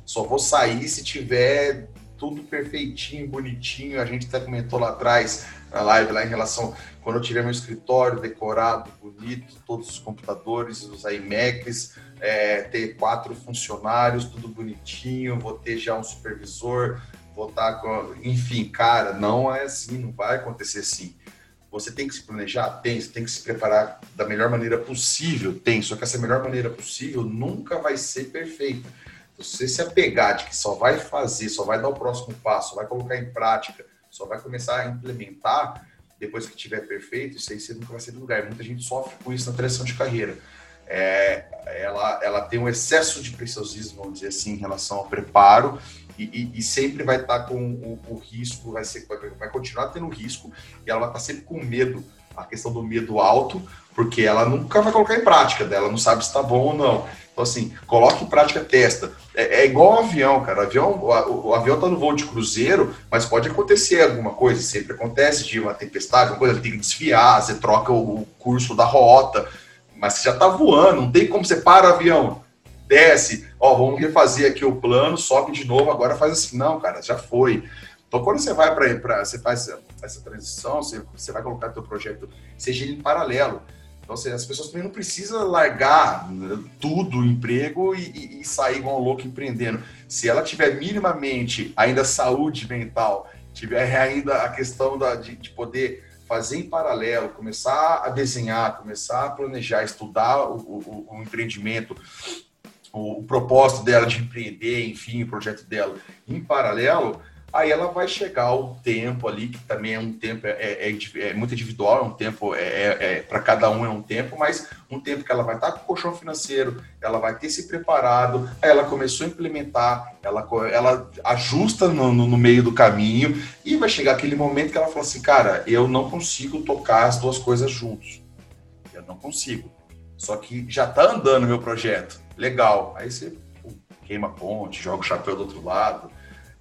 Só vou sair se tiver tudo perfeitinho, bonitinho. A gente até comentou lá atrás na live lá em relação quando eu tiver meu escritório decorado, bonito, todos os computadores, os iMacs, é, ter quatro funcionários, tudo bonitinho, vou ter já um supervisor, votar com. Enfim, cara, não é assim, não vai acontecer assim. Você tem que se planejar? Tem, você tem que se preparar da melhor maneira possível? Tem, só que essa melhor maneira possível nunca vai ser perfeita. Você se apegar de que só vai fazer, só vai dar o próximo passo, só vai colocar em prática, só vai começar a implementar, depois que tiver perfeito, isso aí você nunca vai ser do lugar. Muita gente sofre com isso na direção de carreira. É, ela, ela tem um excesso de preciosismo, vamos dizer assim, em relação ao preparo, e, e, e, sempre vai estar tá com o, o, risco, vai, ser, vai, vai, continuar tendo risco, e ela vai estar tá sempre com medo a questão do medo alto, porque ela nunca vai colocar em prática dela, não sabe se está bom ou não. Então, assim, coloque em prática, testa. É, é igual um avião, cara. O avião, o, o avião está no voo de cruzeiro, mas pode acontecer alguma coisa, sempre acontece de uma tempestade, uma coisa, ele tem que desviar, você troca o, o curso da rota, mas você já está voando, não tem como você para o avião, desce, ó, vamos refazer aqui o plano, sobe de novo, agora faz assim. Não, cara, já foi. Então, quando você vai para, você faz essa transição, você, você vai colocar seu projeto, seja ele em paralelo. Então, assim, as pessoas também não precisam largar tudo, o emprego, e, e, sair igual louco empreendendo. Se ela tiver minimamente ainda saúde mental, tiver ainda a questão da, de, de poder fazer em paralelo, começar a desenhar, começar a planejar, estudar o, o, o empreendimento, o, o propósito dela de empreender, enfim, o projeto dela em paralelo, Aí ela vai chegar o tempo ali, que também é um tempo, é, é, é muito individual, é um tempo, é, é, é para cada um é um tempo, mas um tempo que ela vai estar com o colchão financeiro, ela vai ter se preparado, aí ela começou a implementar, ela, ela ajusta no, no, no meio do caminho, e vai chegar aquele momento que ela fala assim, cara, eu não consigo tocar as duas coisas juntos. Eu não consigo. Só que já está andando meu projeto. Legal. Aí você queima a ponte, joga o chapéu do outro lado,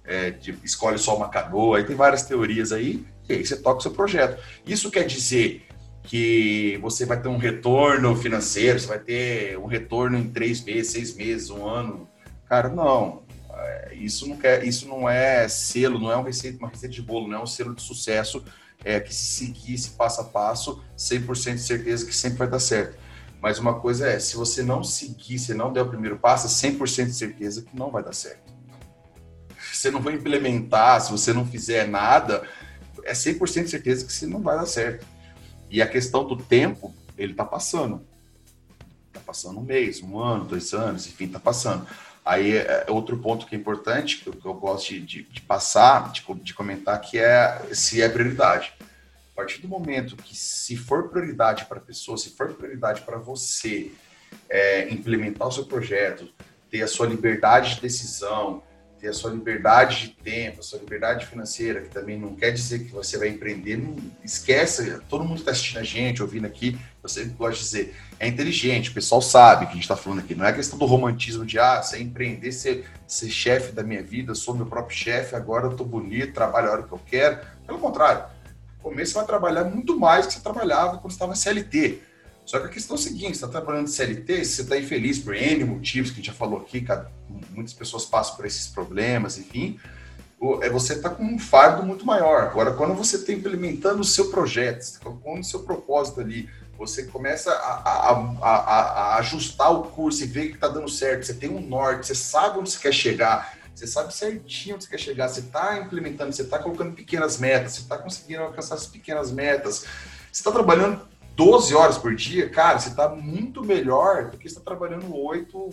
é, escolhe só uma canoa, aí tem várias teorias aí, e aí você toca o seu projeto. Isso quer dizer que você vai ter um retorno financeiro, você vai ter um retorno em três meses, seis meses, um ano. Cara, não. É, isso não, quer, isso não é selo, não é uma receita, uma receita de bolo, não é um selo de sucesso é, que se seguir esse passo a passo, 100% de certeza que sempre vai dar certo. Mas uma coisa é, se você não seguir, se não der o primeiro passo, é 100% de certeza que não vai dar certo você não vai implementar, se você não fizer nada, é 100% de certeza que você não vai dar certo. E a questão do tempo, ele está passando. Está passando um mês, um ano, dois anos, enfim, está passando. Aí, é, é outro ponto que é importante, que eu, que eu gosto de, de, de passar, de, de, comentar, que é se é prioridade. A partir do momento que, se for prioridade para a pessoa, se for prioridade para você é, implementar o seu projeto, ter a sua liberdade de decisão, ter a sua liberdade de tempo, a sua liberdade financeira, que também não quer dizer que você vai empreender, não esquece, todo mundo está assistindo a gente, ouvindo aqui, eu sempre gosto de dizer, é inteligente, o pessoal sabe que a gente está falando aqui, não é questão do romantismo de, ah, você empreender, ser, ser chefe da minha vida, sou meu próprio chefe, agora eu estou bonito, trabalho a hora que eu quero, pelo contrário, no começo você vai trabalhar muito mais do que você trabalhava quando estava CLT, só que a questão é a seguinte: você está trabalhando de CLT, você está infeliz por N motivos que a gente já falou aqui, muitas pessoas passam por esses problemas, enfim. É você está com um fardo muito maior. Agora, quando você está implementando o seu projeto, você está colocando o seu propósito ali, você começa a, a, a, a ajustar o curso e ver que está dando certo, você tem um norte, você sabe onde você quer chegar, você sabe certinho onde você quer chegar, você está implementando, você está colocando pequenas metas, você está conseguindo alcançar essas pequenas metas, você está trabalhando 12 horas por dia, cara, você está muito melhor do que está trabalhando 8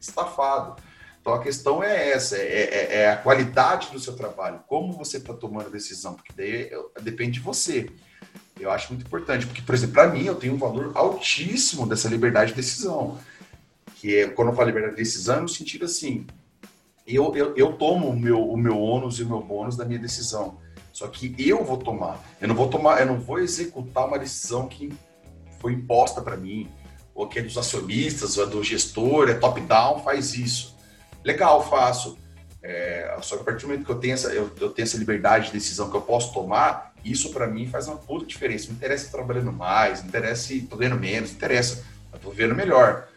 estafado. Então a questão é essa, é, é, é a qualidade do seu trabalho, como você está tomando a decisão, porque daí depende de você. Eu acho muito importante, porque, por exemplo, para mim, eu tenho um valor altíssimo dessa liberdade de decisão. Que é, quando eu falo liberdade de decisão, é no sentido assim, eu, eu, eu tomo o meu, o meu ônus e o meu bônus da minha decisão. Só que eu vou tomar. Eu não vou tomar, eu não vou executar uma decisão que foi imposta para mim, ou que é dos acionistas, ou é do gestor, é top-down, faz isso. Legal, faço. É, só que a partir do momento que eu tenho, essa, eu, eu tenho essa liberdade de decisão que eu posso tomar, isso para mim faz uma puta diferença. Não interessa trabalhando mais, não interessa se tô ganhando menos, interessa. Eu tô vendo melhor.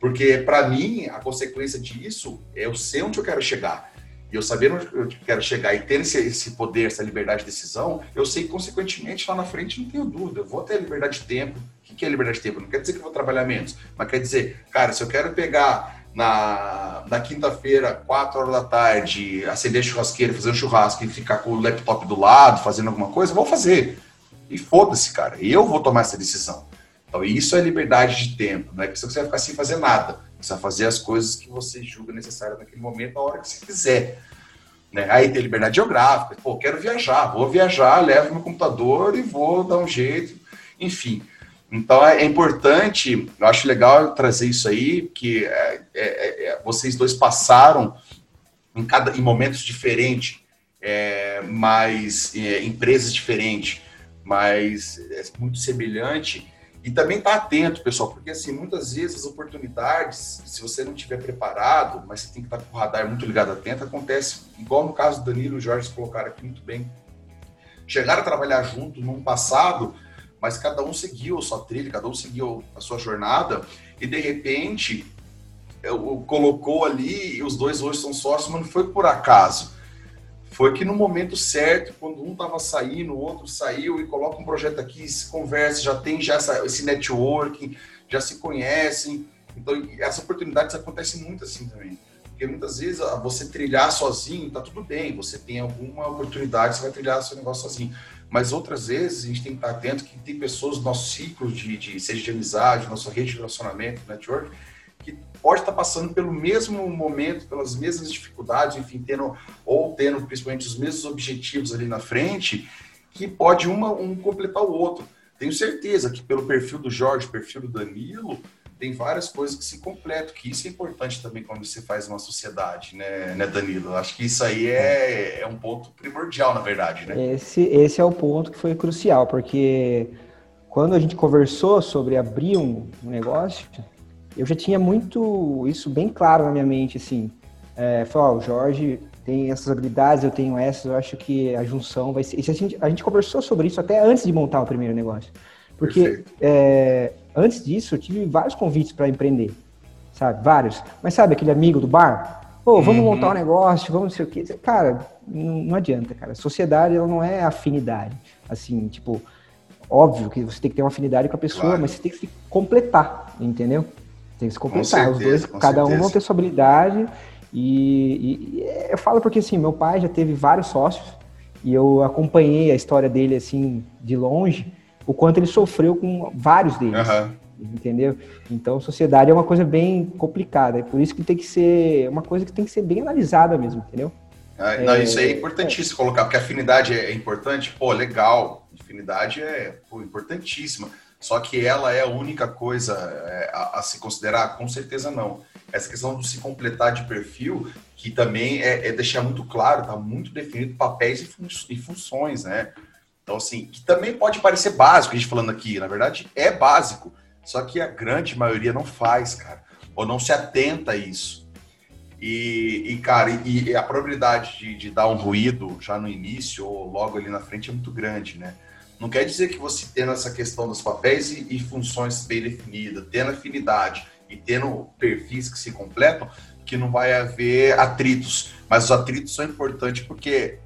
Porque para mim, a consequência disso é eu sei onde eu quero chegar e eu saber onde eu quero chegar e ter esse, esse poder, essa liberdade de decisão, eu sei que, consequentemente, lá na frente, não tenho dúvida, eu vou ter liberdade de tempo. O que é liberdade de tempo? Não quer dizer que eu vou trabalhar menos, mas quer dizer, cara, se eu quero pegar na, na quinta-feira, quatro horas da tarde, acender a churrasqueira, fazer um churrasco e ficar com o laptop do lado, fazendo alguma coisa, vou fazer. E foda-se, cara, eu vou tomar essa decisão. Então, isso é liberdade de tempo, não é que você vai ficar sem fazer nada Precisa fazer as coisas que você julga necessárias naquele momento, na hora que você quiser. Né? Aí tem liberdade geográfica. Pô, quero viajar, vou viajar, levo meu computador e vou dar um jeito. Enfim. Então é, importante, eu acho legal trazer isso aí, que é, é, é, vocês dois passaram em, cada, em momentos diferentes, é, mas é, empresas diferentes mas é muito semelhante. E também tá atento, pessoal, porque assim, muitas vezes as oportunidades, se você não estiver preparado, mas você tem que estar tá com o radar muito ligado atento, acontece igual no caso do Danilo e o Jorge colocaram aqui muito bem. Chegaram a trabalhar junto num passado, mas cada um seguiu a sua trilha, cada um seguiu a sua jornada, e de repente eu, colocou ali, e os dois hoje são sócios, mas não foi por acaso. Foi que no momento certo, quando um estava saindo, o outro saiu e coloca um projeto aqui, se conversa, já tem já essa, esse networking, já se conhecem. Então, essas oportunidades acontecem muito assim também. Porque muitas vezes você trilhar sozinho, tá tudo bem, você tem alguma oportunidade, você vai trilhar seu negócio sozinho. Mas outras vezes a gente tem que estar atento que tem pessoas do nosso ciclo de, de seja de amizade, nossa rede de relacionamento, network, pode estar passando pelo mesmo momento, pelas mesmas dificuldades, enfim, tendo ou tendo principalmente os mesmos objetivos ali na frente, que pode uma um completar o outro. Tenho certeza que pelo perfil do Jorge, perfil do Danilo, tem várias coisas que se completam, que isso é importante também quando você faz uma sociedade, né, né Danilo? Acho que isso aí é, é um ponto primordial, na verdade, né? Esse, esse é o ponto que foi crucial, porque quando a gente conversou sobre abrir um negócio, eu já tinha muito isso bem claro na minha mente, assim. É, falou, o Jorge tem essas habilidades, eu tenho essas, eu acho que a junção vai ser... A gente, a gente conversou sobre isso até antes de montar o primeiro negócio. Porque é, antes disso, eu tive vários convites para empreender, sabe? Vários. Mas sabe aquele amigo do bar? Pô, vamos uhum. montar um negócio, vamos não sei o quê. Cara, não, não adianta, cara. Sociedade, ela não é afinidade. Assim, tipo, óbvio que você tem que ter uma afinidade com a pessoa, claro. mas você tem que se completar, entendeu? Tem que se completar. Certeza, Os dois, cada certeza. um ter sua habilidade. E, e, e, eu falo porque, assim, meu pai já teve vários sócios e eu acompanhei a história dele, assim, de longe o quanto ele sofreu com vários deles. Uhum. Entendeu? Então, sociedade é uma coisa bem complicada. É por isso que tem que ser uma coisa que tem que ser bem analisada mesmo, entendeu? Ah, não, é, isso é importantíssimo é. colocar, porque afinidade é importante, pô, legal. Afinidade é pô, importantíssima. Só que ela é a única coisa é, a, a, se considerar? Com certeza não. Essa questão de se completar de perfil, que também é, é deixar muito claro, tá muito definido papéis e, fun e funções, né? Então, assim, que também pode parecer básico, a gente falando aqui, na verdade é básico, só que a grande maioria não faz, cara, ou não se atenta a isso. E, e cara, e, e a probabilidade de, de, dar um ruído já no início ou logo ali na frente é muito grande, né? Não quer dizer que você tendo essa questão dos papéis e, e funções bem definidas, tendo afinidade e tendo perfis que se completam, que não vai haver atritos. Mas os atritos são importantes porque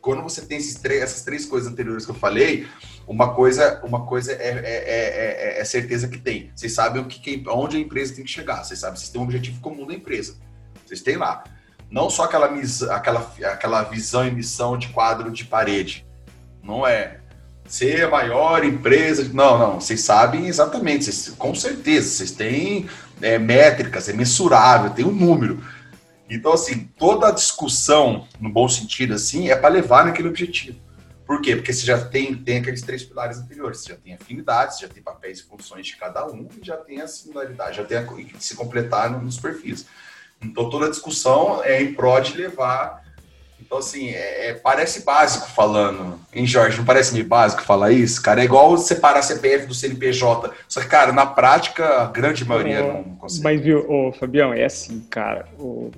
quando você tem três, essas três coisas anteriores que eu falei, uma coisa, uma coisa é, é, é, é certeza que tem. Vocês sabem o que, onde a empresa tem que chegar. Vocês sabem, vocês têm um objetivo comum da empresa. Vocês têm lá. Não só aquela, aquela, aquela visão e missão de quadro de parede. Não é ser a maior empresa. Não, não. Vocês sabem exatamente. Vocês, com certeza. Vocês têm é, métricas, é mensurável, tem um número. Então, assim, toda a discussão, no bom sentido, assim, é para levar naquele objetivo. Por quê? Porque você já tem, tem aqueles três pilares anteriores. Você já tem afinidades, já tem papéis e funções de cada um, e já tem a similaridade, já tem a, se completar nos perfis. Então, toda a discussão é em prol de levar então, assim, é, é, parece básico falando, hein, Jorge? Não parece meio básico falar isso? Cara, é igual separar CPF do CNPJ. Só que, cara, na prática, a grande maioria não consegue. Mas, viu, ô, Fabião, é assim, cara,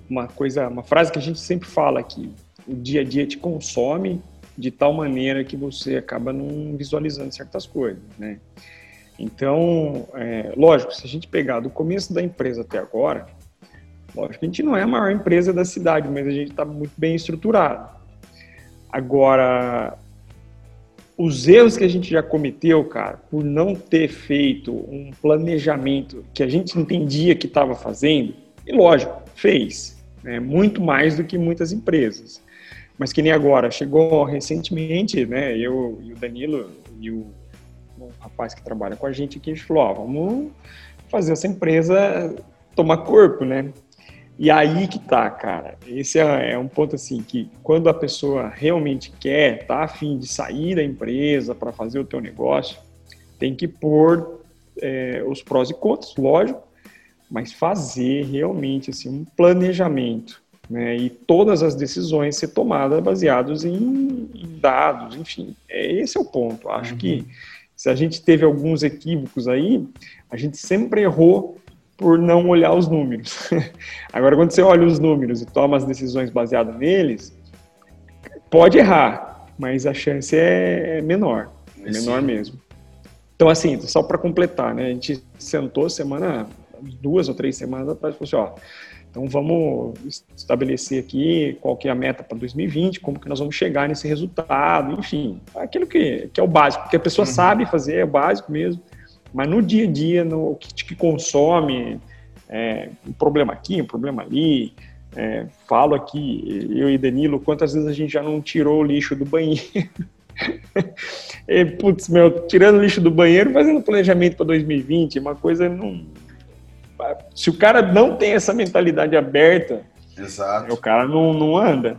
uma coisa, uma frase que a gente sempre fala aqui: o dia a dia te consome de tal maneira que você acaba não visualizando certas coisas, né? Então, é, lógico, se a gente pegar do começo da empresa até agora, Lógico a gente não é a maior empresa da cidade, mas a gente está muito bem estruturado. Agora, os erros que a gente já cometeu, cara, por não ter feito um planejamento que a gente entendia que estava fazendo, e lógico, fez, né, muito mais do que muitas empresas. Mas que nem agora, chegou recentemente, né, eu e o Danilo e o, o rapaz que trabalha com a gente aqui, a gente falou, ó, vamos fazer essa empresa tomar corpo, né? E aí que tá, cara. Esse é, é, um ponto assim que quando a pessoa realmente quer, tá afim de sair da empresa para fazer o teu negócio, tem que pôr é, os prós e contras, lógico, mas fazer realmente assim um planejamento né? E todas as decisões ser tomadas baseadas em, em dados, enfim. É, esse é o ponto. Acho uhum. que se a gente teve alguns equívocos aí, a gente sempre errou por não olhar os números. Agora, quando você olha os números e toma as decisões baseadas neles, pode errar, mas a chance é menor, é menor mesmo. Então, assim, só para completar, né? A gente sentou semana, duas ou três semanas atrás, e falou assim, ó, então vamos estabelecer aqui qual que é a meta para 2020, como que nós vamos chegar nesse resultado, enfim, aquilo que, que é o básico, porque a pessoa uhum. sabe fazer, é o básico mesmo, mas no dia a dia, no que, que consome, é, um problema aqui, um problema ali, é, falo aqui, eu e Danilo, quantas vezes a gente já não tirou o lixo do banheiro? e, putz, meu, tirando o lixo do banheiro, fazendo planejamento para 2020, uma coisa não se o cara não tem essa mentalidade aberta, Exato. o cara não, não anda.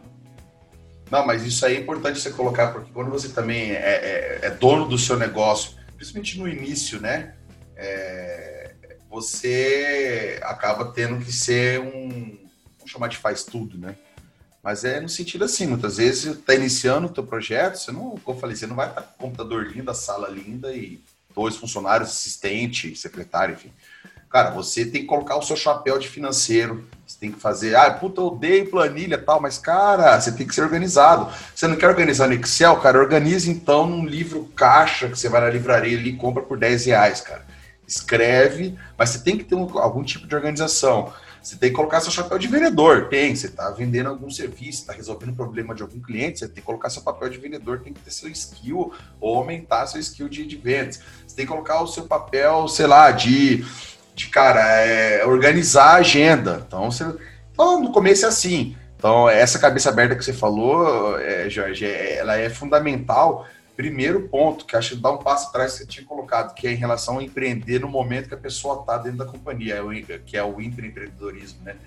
Não, mas isso aí é importante você colocar, porque quando você também é, é, é dono do seu negócio, principalmente no início, né? É, você acaba tendo que ser um, vamos chamar de faz tudo, né? Mas é no sentido assim, muitas vezes você está iniciando o teu projeto, você não, como eu falei, você não vai estar com o computador lindo, a sala linda e dois funcionários, assistente, secretário, enfim. Cara, você tem que colocar o seu chapéu de financeiro. Tem que fazer, ah, puta, eu odeio planilha tal, mas, cara, você tem que ser organizado. Você não quer organizar no Excel, cara? Organize então num livro caixa que você vai na livraria e compra por 10 reais, cara. Escreve, mas você tem que ter um, algum tipo de organização. Você tem que colocar seu chapéu de vendedor. Tem, você está vendendo algum serviço, está resolvendo o problema de algum cliente, você tem que colocar seu papel de vendedor, tem que ter seu skill ou aumentar seu skill de, de vendas. Você tem que colocar o seu papel, sei lá, de de cara, é, organizar a agenda. Então, você, então, no começo é assim. Então, essa cabeça aberta que você falou, é, Jorge, é, ela é fundamental. Primeiro ponto, que acho que dá um passo atrás que você tinha colocado, que é em relação a empreender no momento que a pessoa está dentro da companhia, é que é o empreendedorismo, né?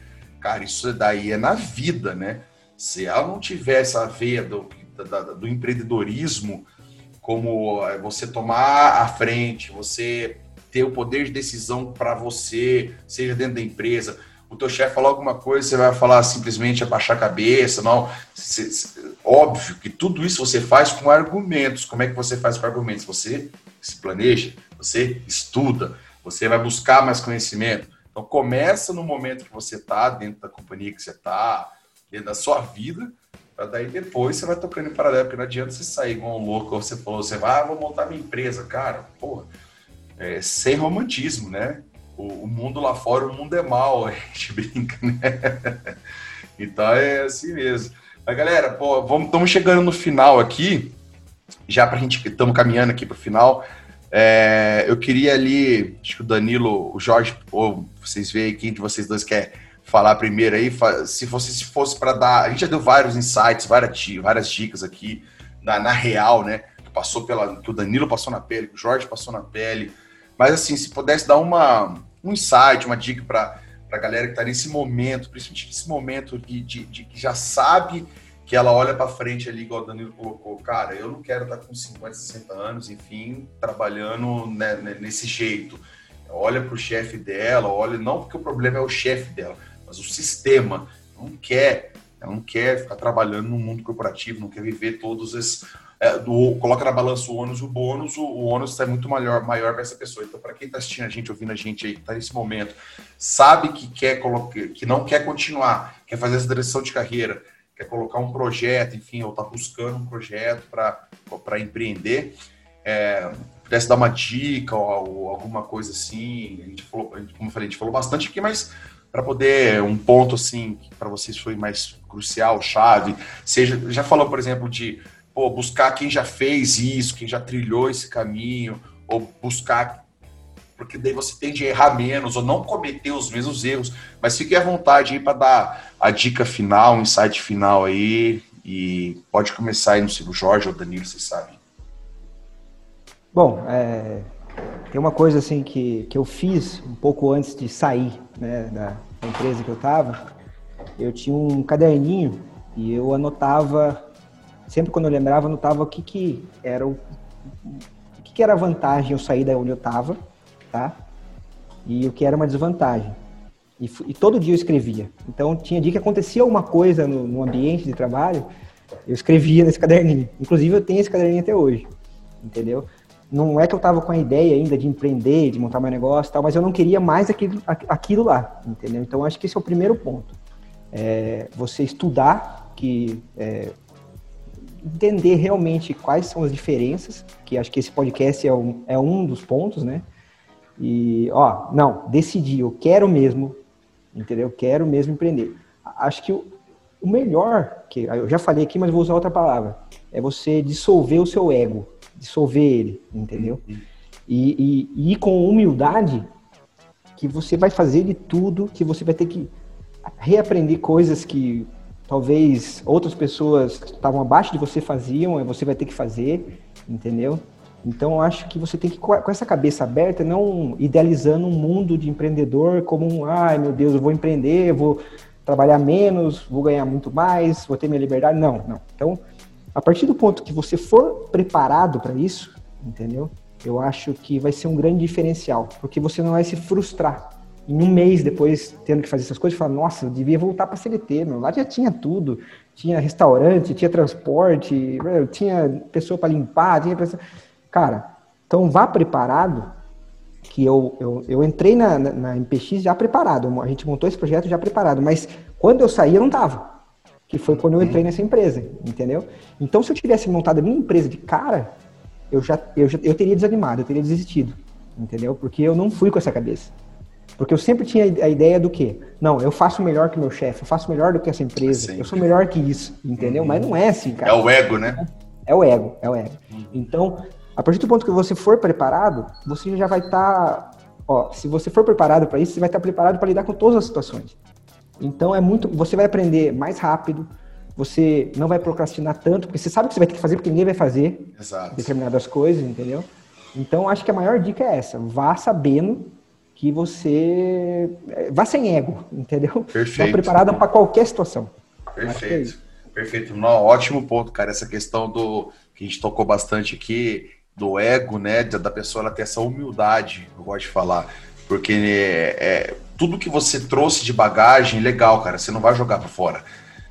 Cara, isso daí é na vida, né? Se ela não tiver essa veia do, do, do empreendedorismo, como é, você tomar a frente, você ter o poder de decisão para você, seja dentro da empresa. O teu chefe falar alguma coisa, você vai falar simplesmente abaixar a cabeça, não. Óbvio que tudo isso você faz com argumentos. Como é que você faz com argumentos? Você se planeja, você estuda, você vai buscar mais conhecimento. Então começa no momento que você está dentro da companhia que você está, dentro da sua vida, para daí depois você vai tocando em paralelo, porque não adianta você sair igual um louco, você falou, você vai, ah, vou montar minha empresa, cara, porra é, sem romantismo, né? O, o, mundo lá fora, o mundo é mal, a gente brinca, né? então é assim mesmo. Mas galera, pô, vamos, estamos chegando no final aqui, já para a gente, estamos caminhando aqui para o final. É, eu queria ali, acho que o Danilo, o Jorge, ou vocês veem quem de vocês dois quer falar primeiro aí, se fosse, se fosse para dar, a gente já deu vários insights, várias, várias dicas aqui na, na real, né? Que passou pela, que o Danilo passou na pele, que o Jorge passou na pele, mas assim, se pudesse dar uma, um insight, uma dica para a galera que está nesse momento, principalmente nesse momento de, de, de que já sabe que ela olha para frente ali, igual o Danilo colocou, cara, eu não quero estar tá com 50, 60 anos, enfim, trabalhando né, nesse jeito. Olha para o chefe dela, olha, não porque o problema é o chefe dela, mas o sistema não quer, não quer ficar trabalhando no mundo corporativo, não quer viver todos esses é, do, coloca na balança o ônus e o bônus, o, o ônus é muito maior, maior para essa pessoa. Então, para quem está assistindo a gente, ouvindo a gente aí, está nesse momento, sabe que quer que não quer continuar, quer fazer essa direção de carreira, quer colocar um projeto, enfim, ou está buscando um projeto para empreender, é, pudesse dar uma dica ou, ou, alguma coisa assim. A gente falou, como eu falei, a gente falou bastante aqui, mas para poder um ponto assim que para vocês foi mais crucial, chave, seja já falou, por exemplo, de pô, buscar quem já fez isso, quem já trilhou esse caminho, ou buscar, porque daí você tende a errar menos, ou não cometer os mesmos erros, mas fique à vontade aí para dar a dica final, o um insight final aí, e pode começar aí no Silvio Jorge ou Danilo, vocês sabem. Bom, é, tem uma coisa assim que, que eu fiz um pouco antes de sair né, da, da empresa que eu estava, eu tinha um caderninho e eu anotava sempre quando eu lembrava, eu notava o que, que era o, o que, que era a vantagem eu sair da onde eu estava, tá? E o que era uma desvantagem. E, e, todo dia eu escrevia. Então tinha dia que acontecia alguma coisa no, no ambiente de trabalho, eu escrevia nesse caderninho. Inclusive eu tenho esse caderninho até hoje, entendeu? Não é que eu estava com a ideia ainda de empreender, de montar meu negócio e tal, mas eu não queria mais aquilo, aquilo lá, entendeu? Então acho que esse é o primeiro ponto. É você estudar, que é, entender realmente quais são as diferenças, que acho que esse podcast é um, é um dos pontos, né? E, ó, não, decidi, eu quero mesmo entendeu? Quero mesmo empreender. Acho que o, o melhor, que eu já falei aqui, mas vou usar outra palavra, é você dissolver o seu ego, dissolver ele, entendeu? Uhum. E, e, e ir com humildade que você vai fazer de tudo, que você vai ter que reaprender coisas que talvez outras pessoas que estavam abaixo de você faziam, você vai ter que fazer, entendeu? Então, acho que você tem que, com essa cabeça aberta, não idealizando um mundo de empreendedor como um, ai meu Deus, eu vou empreender, eu vou trabalhar menos, vou ganhar muito mais, vou ter minha liberdade. Não, não. Então, a partir do ponto que você for preparado para isso, entendeu? Eu acho que vai ser um grande diferencial, porque você não vai se frustrar. Em um mês depois, tendo que fazer essas coisas, falar, nossa, eu devia voltar para CLT, meu. Lá já tinha tudo. Tinha restaurante, tinha transporte, tinha pessoa para limpar, tinha pessoa Cara, então vá preparado, que eu, eu, eu entrei na, na, na, MPX já preparado, a gente montou esse projeto já preparado, mas quando eu saí eu não tava, que foi quando eu entrei nessa empresa, entendeu? Então se eu tivesse montado a minha empresa de cara, eu já, eu já eu teria desanimado, eu teria desistido, entendeu? Porque eu não fui com essa cabeça. Porque eu sempre tinha a ideia do quê? Não, eu faço melhor que meu chefe, eu faço melhor do que essa empresa, eu sou melhor que isso, entendeu? Uhum. Mas não é assim, cara. É o ego, né? É o ego, é o ego. Uhum. Então, a partir do ponto que você for preparado, você já vai estar. Tá, ó, se você for preparado para isso, você vai estar tá preparado para lidar com todas as situações. Então é muito. Você vai aprender mais rápido, você não vai procrastinar tanto, porque você sabe que você vai ter que fazer, porque ninguém vai fazer Exato. determinadas coisas, entendeu? Então acho que a maior dica é essa: vá sabendo que você. É, vá sem ego, entendeu? Perfeito. Preparado para qualquer situação. Perfeito. É Perfeito. No, ótimo ponto, cara. Essa questão do que a gente tocou bastante aqui do ego, né, da pessoa ela ter essa humildade, eu gosto de falar, porque é, é, tudo que você trouxe de bagagem, legal, cara, você não vai jogar para fora.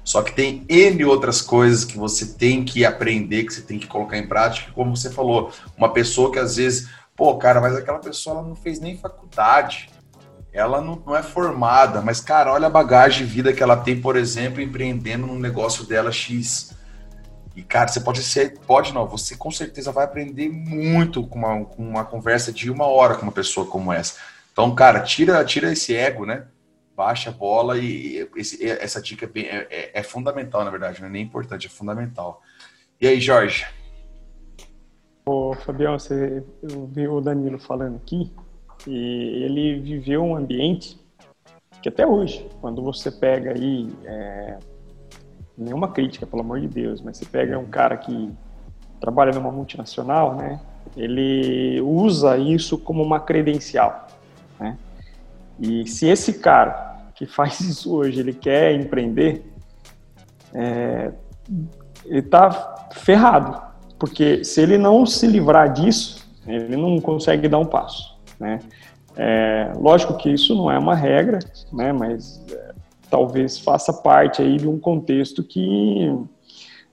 Só que tem N outras coisas que você tem que aprender, que você tem que colocar em prática, como você falou, uma pessoa que às vezes, pô, cara, mas aquela pessoa ela não fez nem faculdade, ela não, não é formada, mas, cara, olha a bagagem de vida que ela tem, por exemplo, empreendendo num negócio dela X e, cara, você pode ser, pode não, você com certeza vai aprender muito com uma, com uma conversa de uma hora com uma pessoa como essa. Então, cara, tira, tira esse ego, né? Baixa a bola e esse, essa dica é, bem, é, é, é, fundamental, na verdade, não é nem importante, é fundamental. E aí, Jorge? Ô, Fabião, você, eu vi o Danilo falando aqui e ele viveu um ambiente que até hoje, quando você pega aí é, nenhuma crítica, pelo amor de Deus, mas você pega um cara que trabalha numa multinacional, né? Ele usa isso como uma credencial, né? E se esse cara que faz isso hoje, ele quer empreender, é, ele tá ferrado, porque se ele não se livrar disso, ele não consegue dar um passo, né? É, lógico que isso não é uma regra, né? Mas talvez faça parte aí de um contexto que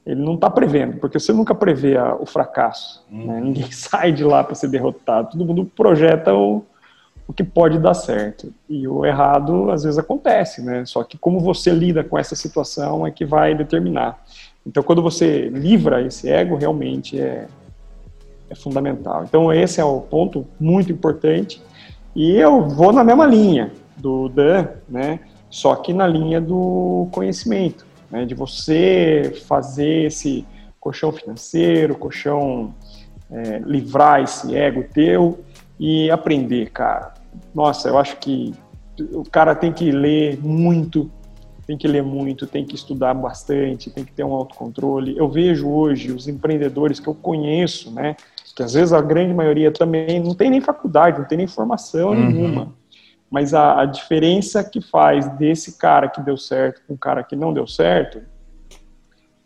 ele não está prevendo, porque você nunca prevê a, o fracasso. Né? Uhum. Né? Ninguém sai de lá para ser derrotado. Todo mundo projeta o, o que pode dar certo. E o errado às vezes acontece, né? Só que como você lida com essa situação é que vai determinar. Então, quando você livra esse ego, realmente é, é fundamental. Então, esse é o ponto muito importante. E eu vou na mesma linha do Dan, né? só que na linha do conhecimento, né, de você fazer esse colchão financeiro, colchão, é, livrar esse ego teu e aprender, cara. Nossa, eu acho que o cara tem que ler muito, tem que ler muito, tem que estudar bastante, tem que ter um autocontrole. Eu vejo hoje os empreendedores que eu conheço, né, que às vezes a grande maioria também não tem nem faculdade, não tem nem formação uhum. nenhuma mas a, a, diferença que faz desse cara que deu certo com o cara que não deu certo,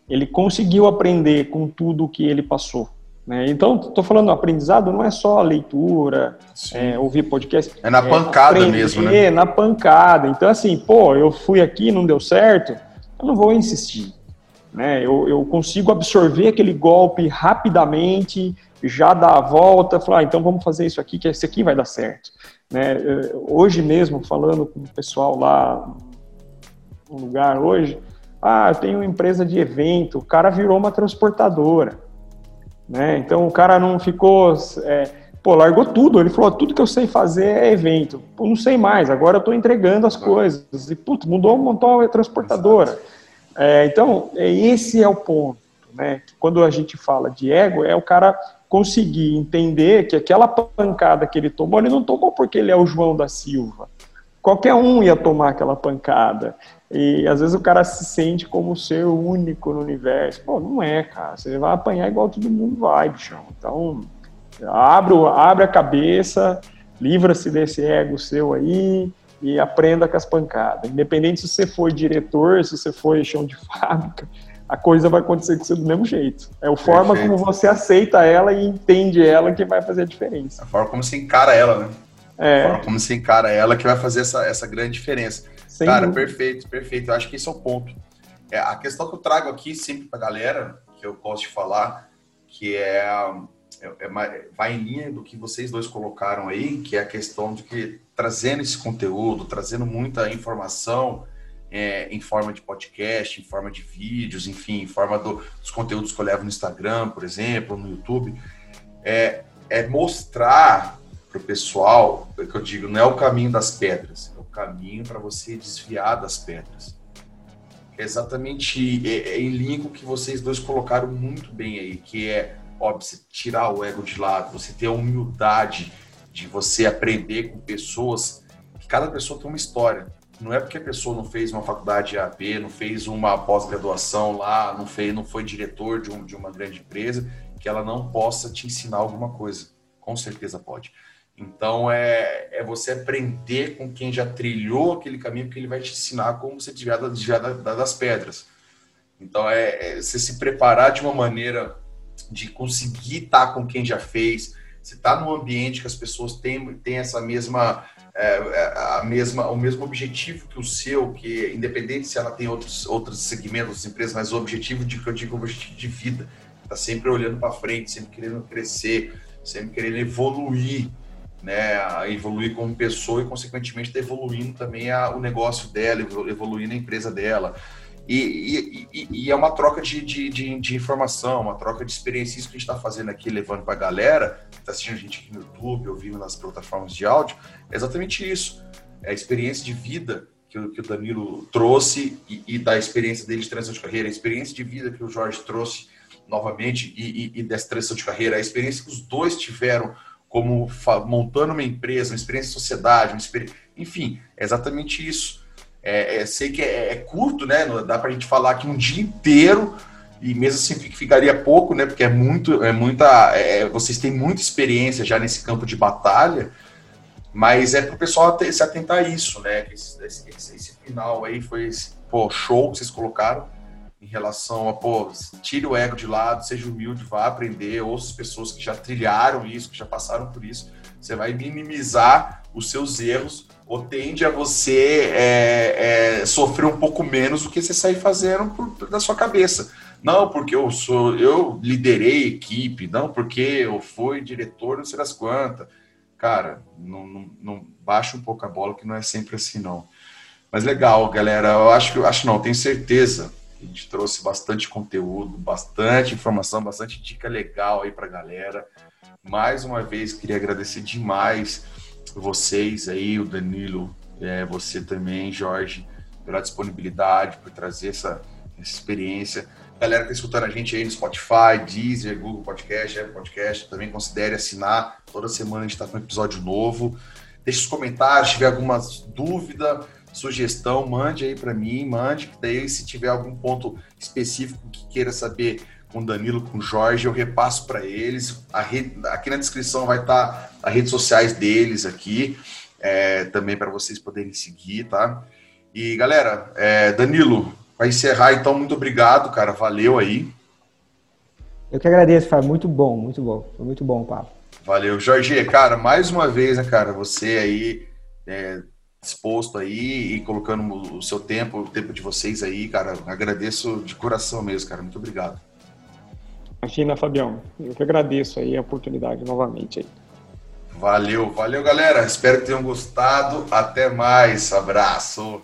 ele conseguiu aprender com tudo o que ele passou. Né? Então, estou falando, aprendizado não é só leitura, é, ouvir podcast. É na é pancada aprender, mesmo, né? É, na pancada. Então, assim, pô, eu fui aqui, não deu certo, eu não vou insistir. Né? Eu, eu consigo absorver aquele golpe rapidamente, já dar a volta, falar, ah, então vamos fazer isso aqui, que esse aqui vai dar certo. Né? Hoje mesmo, falando com o pessoal lá no lugar hoje, ah, eu tenho uma empresa de evento, o cara virou uma transportadora. Né? Então o cara não ficou. É, pô, largou tudo. Ele falou: tudo que eu sei fazer é evento. Pô, não sei mais, agora eu estou entregando as coisas. E, putz, mudou, montou uma transportadora. É, então, é, esse é o ponto. Né? Quando a gente fala de ego, é o cara conseguir entender que aquela pancada que ele tomou, ele não tomou porque ele é o João da Silva. Qualquer um ia tomar aquela pancada. E às vezes o cara se sente como ser único no universo. Pô, não é, cara. Você vai apanhar igual todo mundo vai, bichão. Então, abre, abre a cabeça, livra-se desse ego seu aí e aprenda com as pancadas. Independente se você for diretor, se você for chão de fábrica, a coisa vai acontecer com você do mesmo jeito. É a forma Perfeito. como você aceita ela e entende ela que vai fazer a diferença. A forma como você encara ela, né? É. A forma como você encara ela que vai fazer essa, essa grande diferença. Sem Cara, dúvida. perfeito, perfeito. Eu acho que esse é o ponto. É, a questão que eu trago aqui sempre para a galera, que eu gosto de falar, que é, é, é, vai em linha do que vocês dois colocaram aí, que é a questão de que trazendo esse conteúdo, trazendo muita informação é, em forma de podcast, em forma de vídeos, enfim, em forma do, dos conteúdos que eu levo no Instagram, por exemplo, no YouTube, é, é mostrar para o pessoal, é que eu digo, não é o caminho das pedras, caminho para você desviar das pedras. É exatamente é, é em o que vocês dois colocaram muito bem aí, que é, óbvio, você tirar o ego de lado, você ter a humildade de você aprender com pessoas, que cada pessoa tem uma história. Não é porque a pessoa não fez uma faculdade AP, não fez uma pós-graduação lá, não fez, não foi diretor de, um, de uma grande empresa, que ela não possa te ensinar alguma coisa. Com certeza pode. Então é, é você aprender com quem já trilhou aquele caminho, porque ele vai te ensinar como você desviar, desviar das pedras. Então é, é, você se preparar de uma maneira de conseguir estar com quem já fez. Você está num ambiente que as pessoas têm, têm essa mesma, é, é, a mesma, o mesmo objetivo que o seu, que independente se ela tem outros, outros segmentos, empresas, mas o objetivo de que eu digo, o objetivo de vida. Está sempre olhando para frente, sempre querendo crescer, sempre querendo evoluir né, a evoluir como pessoa e, consequentemente, está evoluindo também a, o negócio dela, evoluindo a empresa dela. E, e, e, é uma troca de, de, de, de, informação, uma troca de experiência. Isso que a gente está fazendo aqui, levando para a galera, que está assistindo a gente aqui no YouTube, ouvindo nas plataformas de áudio, é exatamente isso. É a experiência de vida que o, que o Danilo trouxe e, e, da experiência dele de transição de carreira, a experiência de vida que o Jorge trouxe novamente e, e dessa transição de carreira, a experiência que os dois tiveram como montando uma empresa, uma experiência de sociedade, uma experiência... enfim, é exatamente isso. É, é, sei que é, é curto, né? Dá para a gente falar aqui um dia inteiro e mesmo assim ficaria pouco, né? Porque é muito, é muita, é, vocês têm muita experiência já nesse campo de batalha, mas é para o pessoal se atentar a isso, né? Esse, esse, esse, final aí foi esse, pô, show que vocês colocaram em relação a, pô, tire o ego de lado, seja humilde, vá aprender, ouça as pessoas que já trilharam isso, que já passaram por isso. Você vai minimizar os seus erros ou tende a você é, é, sofrer um pouco menos do que você sair fazendo por, da sua cabeça. Não, porque eu sou, eu liderei equipe, não, porque eu fui diretor, não sei das quantas. Cara, não, não, não baixa um pouco a bola, que não é sempre assim, não. Mas legal, galera. Eu acho que acho não, tenho certeza a gente trouxe bastante conteúdo, bastante informação, bastante dica legal aí para a galera. Mais uma vez, queria agradecer demais vocês aí, o Danilo, é, você também, Jorge, pela disponibilidade, por trazer essa, essa experiência. Galera que está escutando a gente aí no Spotify, Deezer, Google Podcast, Apple Podcast, também considere assinar. Toda semana a gente está com um episódio novo. Deixe os comentários, se tiver alguma dúvida, sugestão, mande aí para mim, mande, que daí se tiver algum ponto específico que queira saber com o Danilo, com o Jorge, eu repasso para eles. Rede, aqui na descrição vai estar tá as redes sociais deles aqui, é, também para vocês poderem seguir, tá? E galera, é, Danilo, para encerrar, então, muito obrigado, cara, valeu aí. Eu que agradeço, Fábio. Muito bom, muito bom. Foi muito bom o papo. Valeu, Jorge. Cara, mais uma vez, né, cara, você aí é, disposto aí e colocando o seu tempo, o tempo de vocês aí, cara, agradeço de coração mesmo, cara. Muito obrigado. Imagina, Fabião. Eu que agradeço aí a oportunidade novamente aí. Valeu, valeu, galera. Espero que tenham gostado. Até mais. Abraço.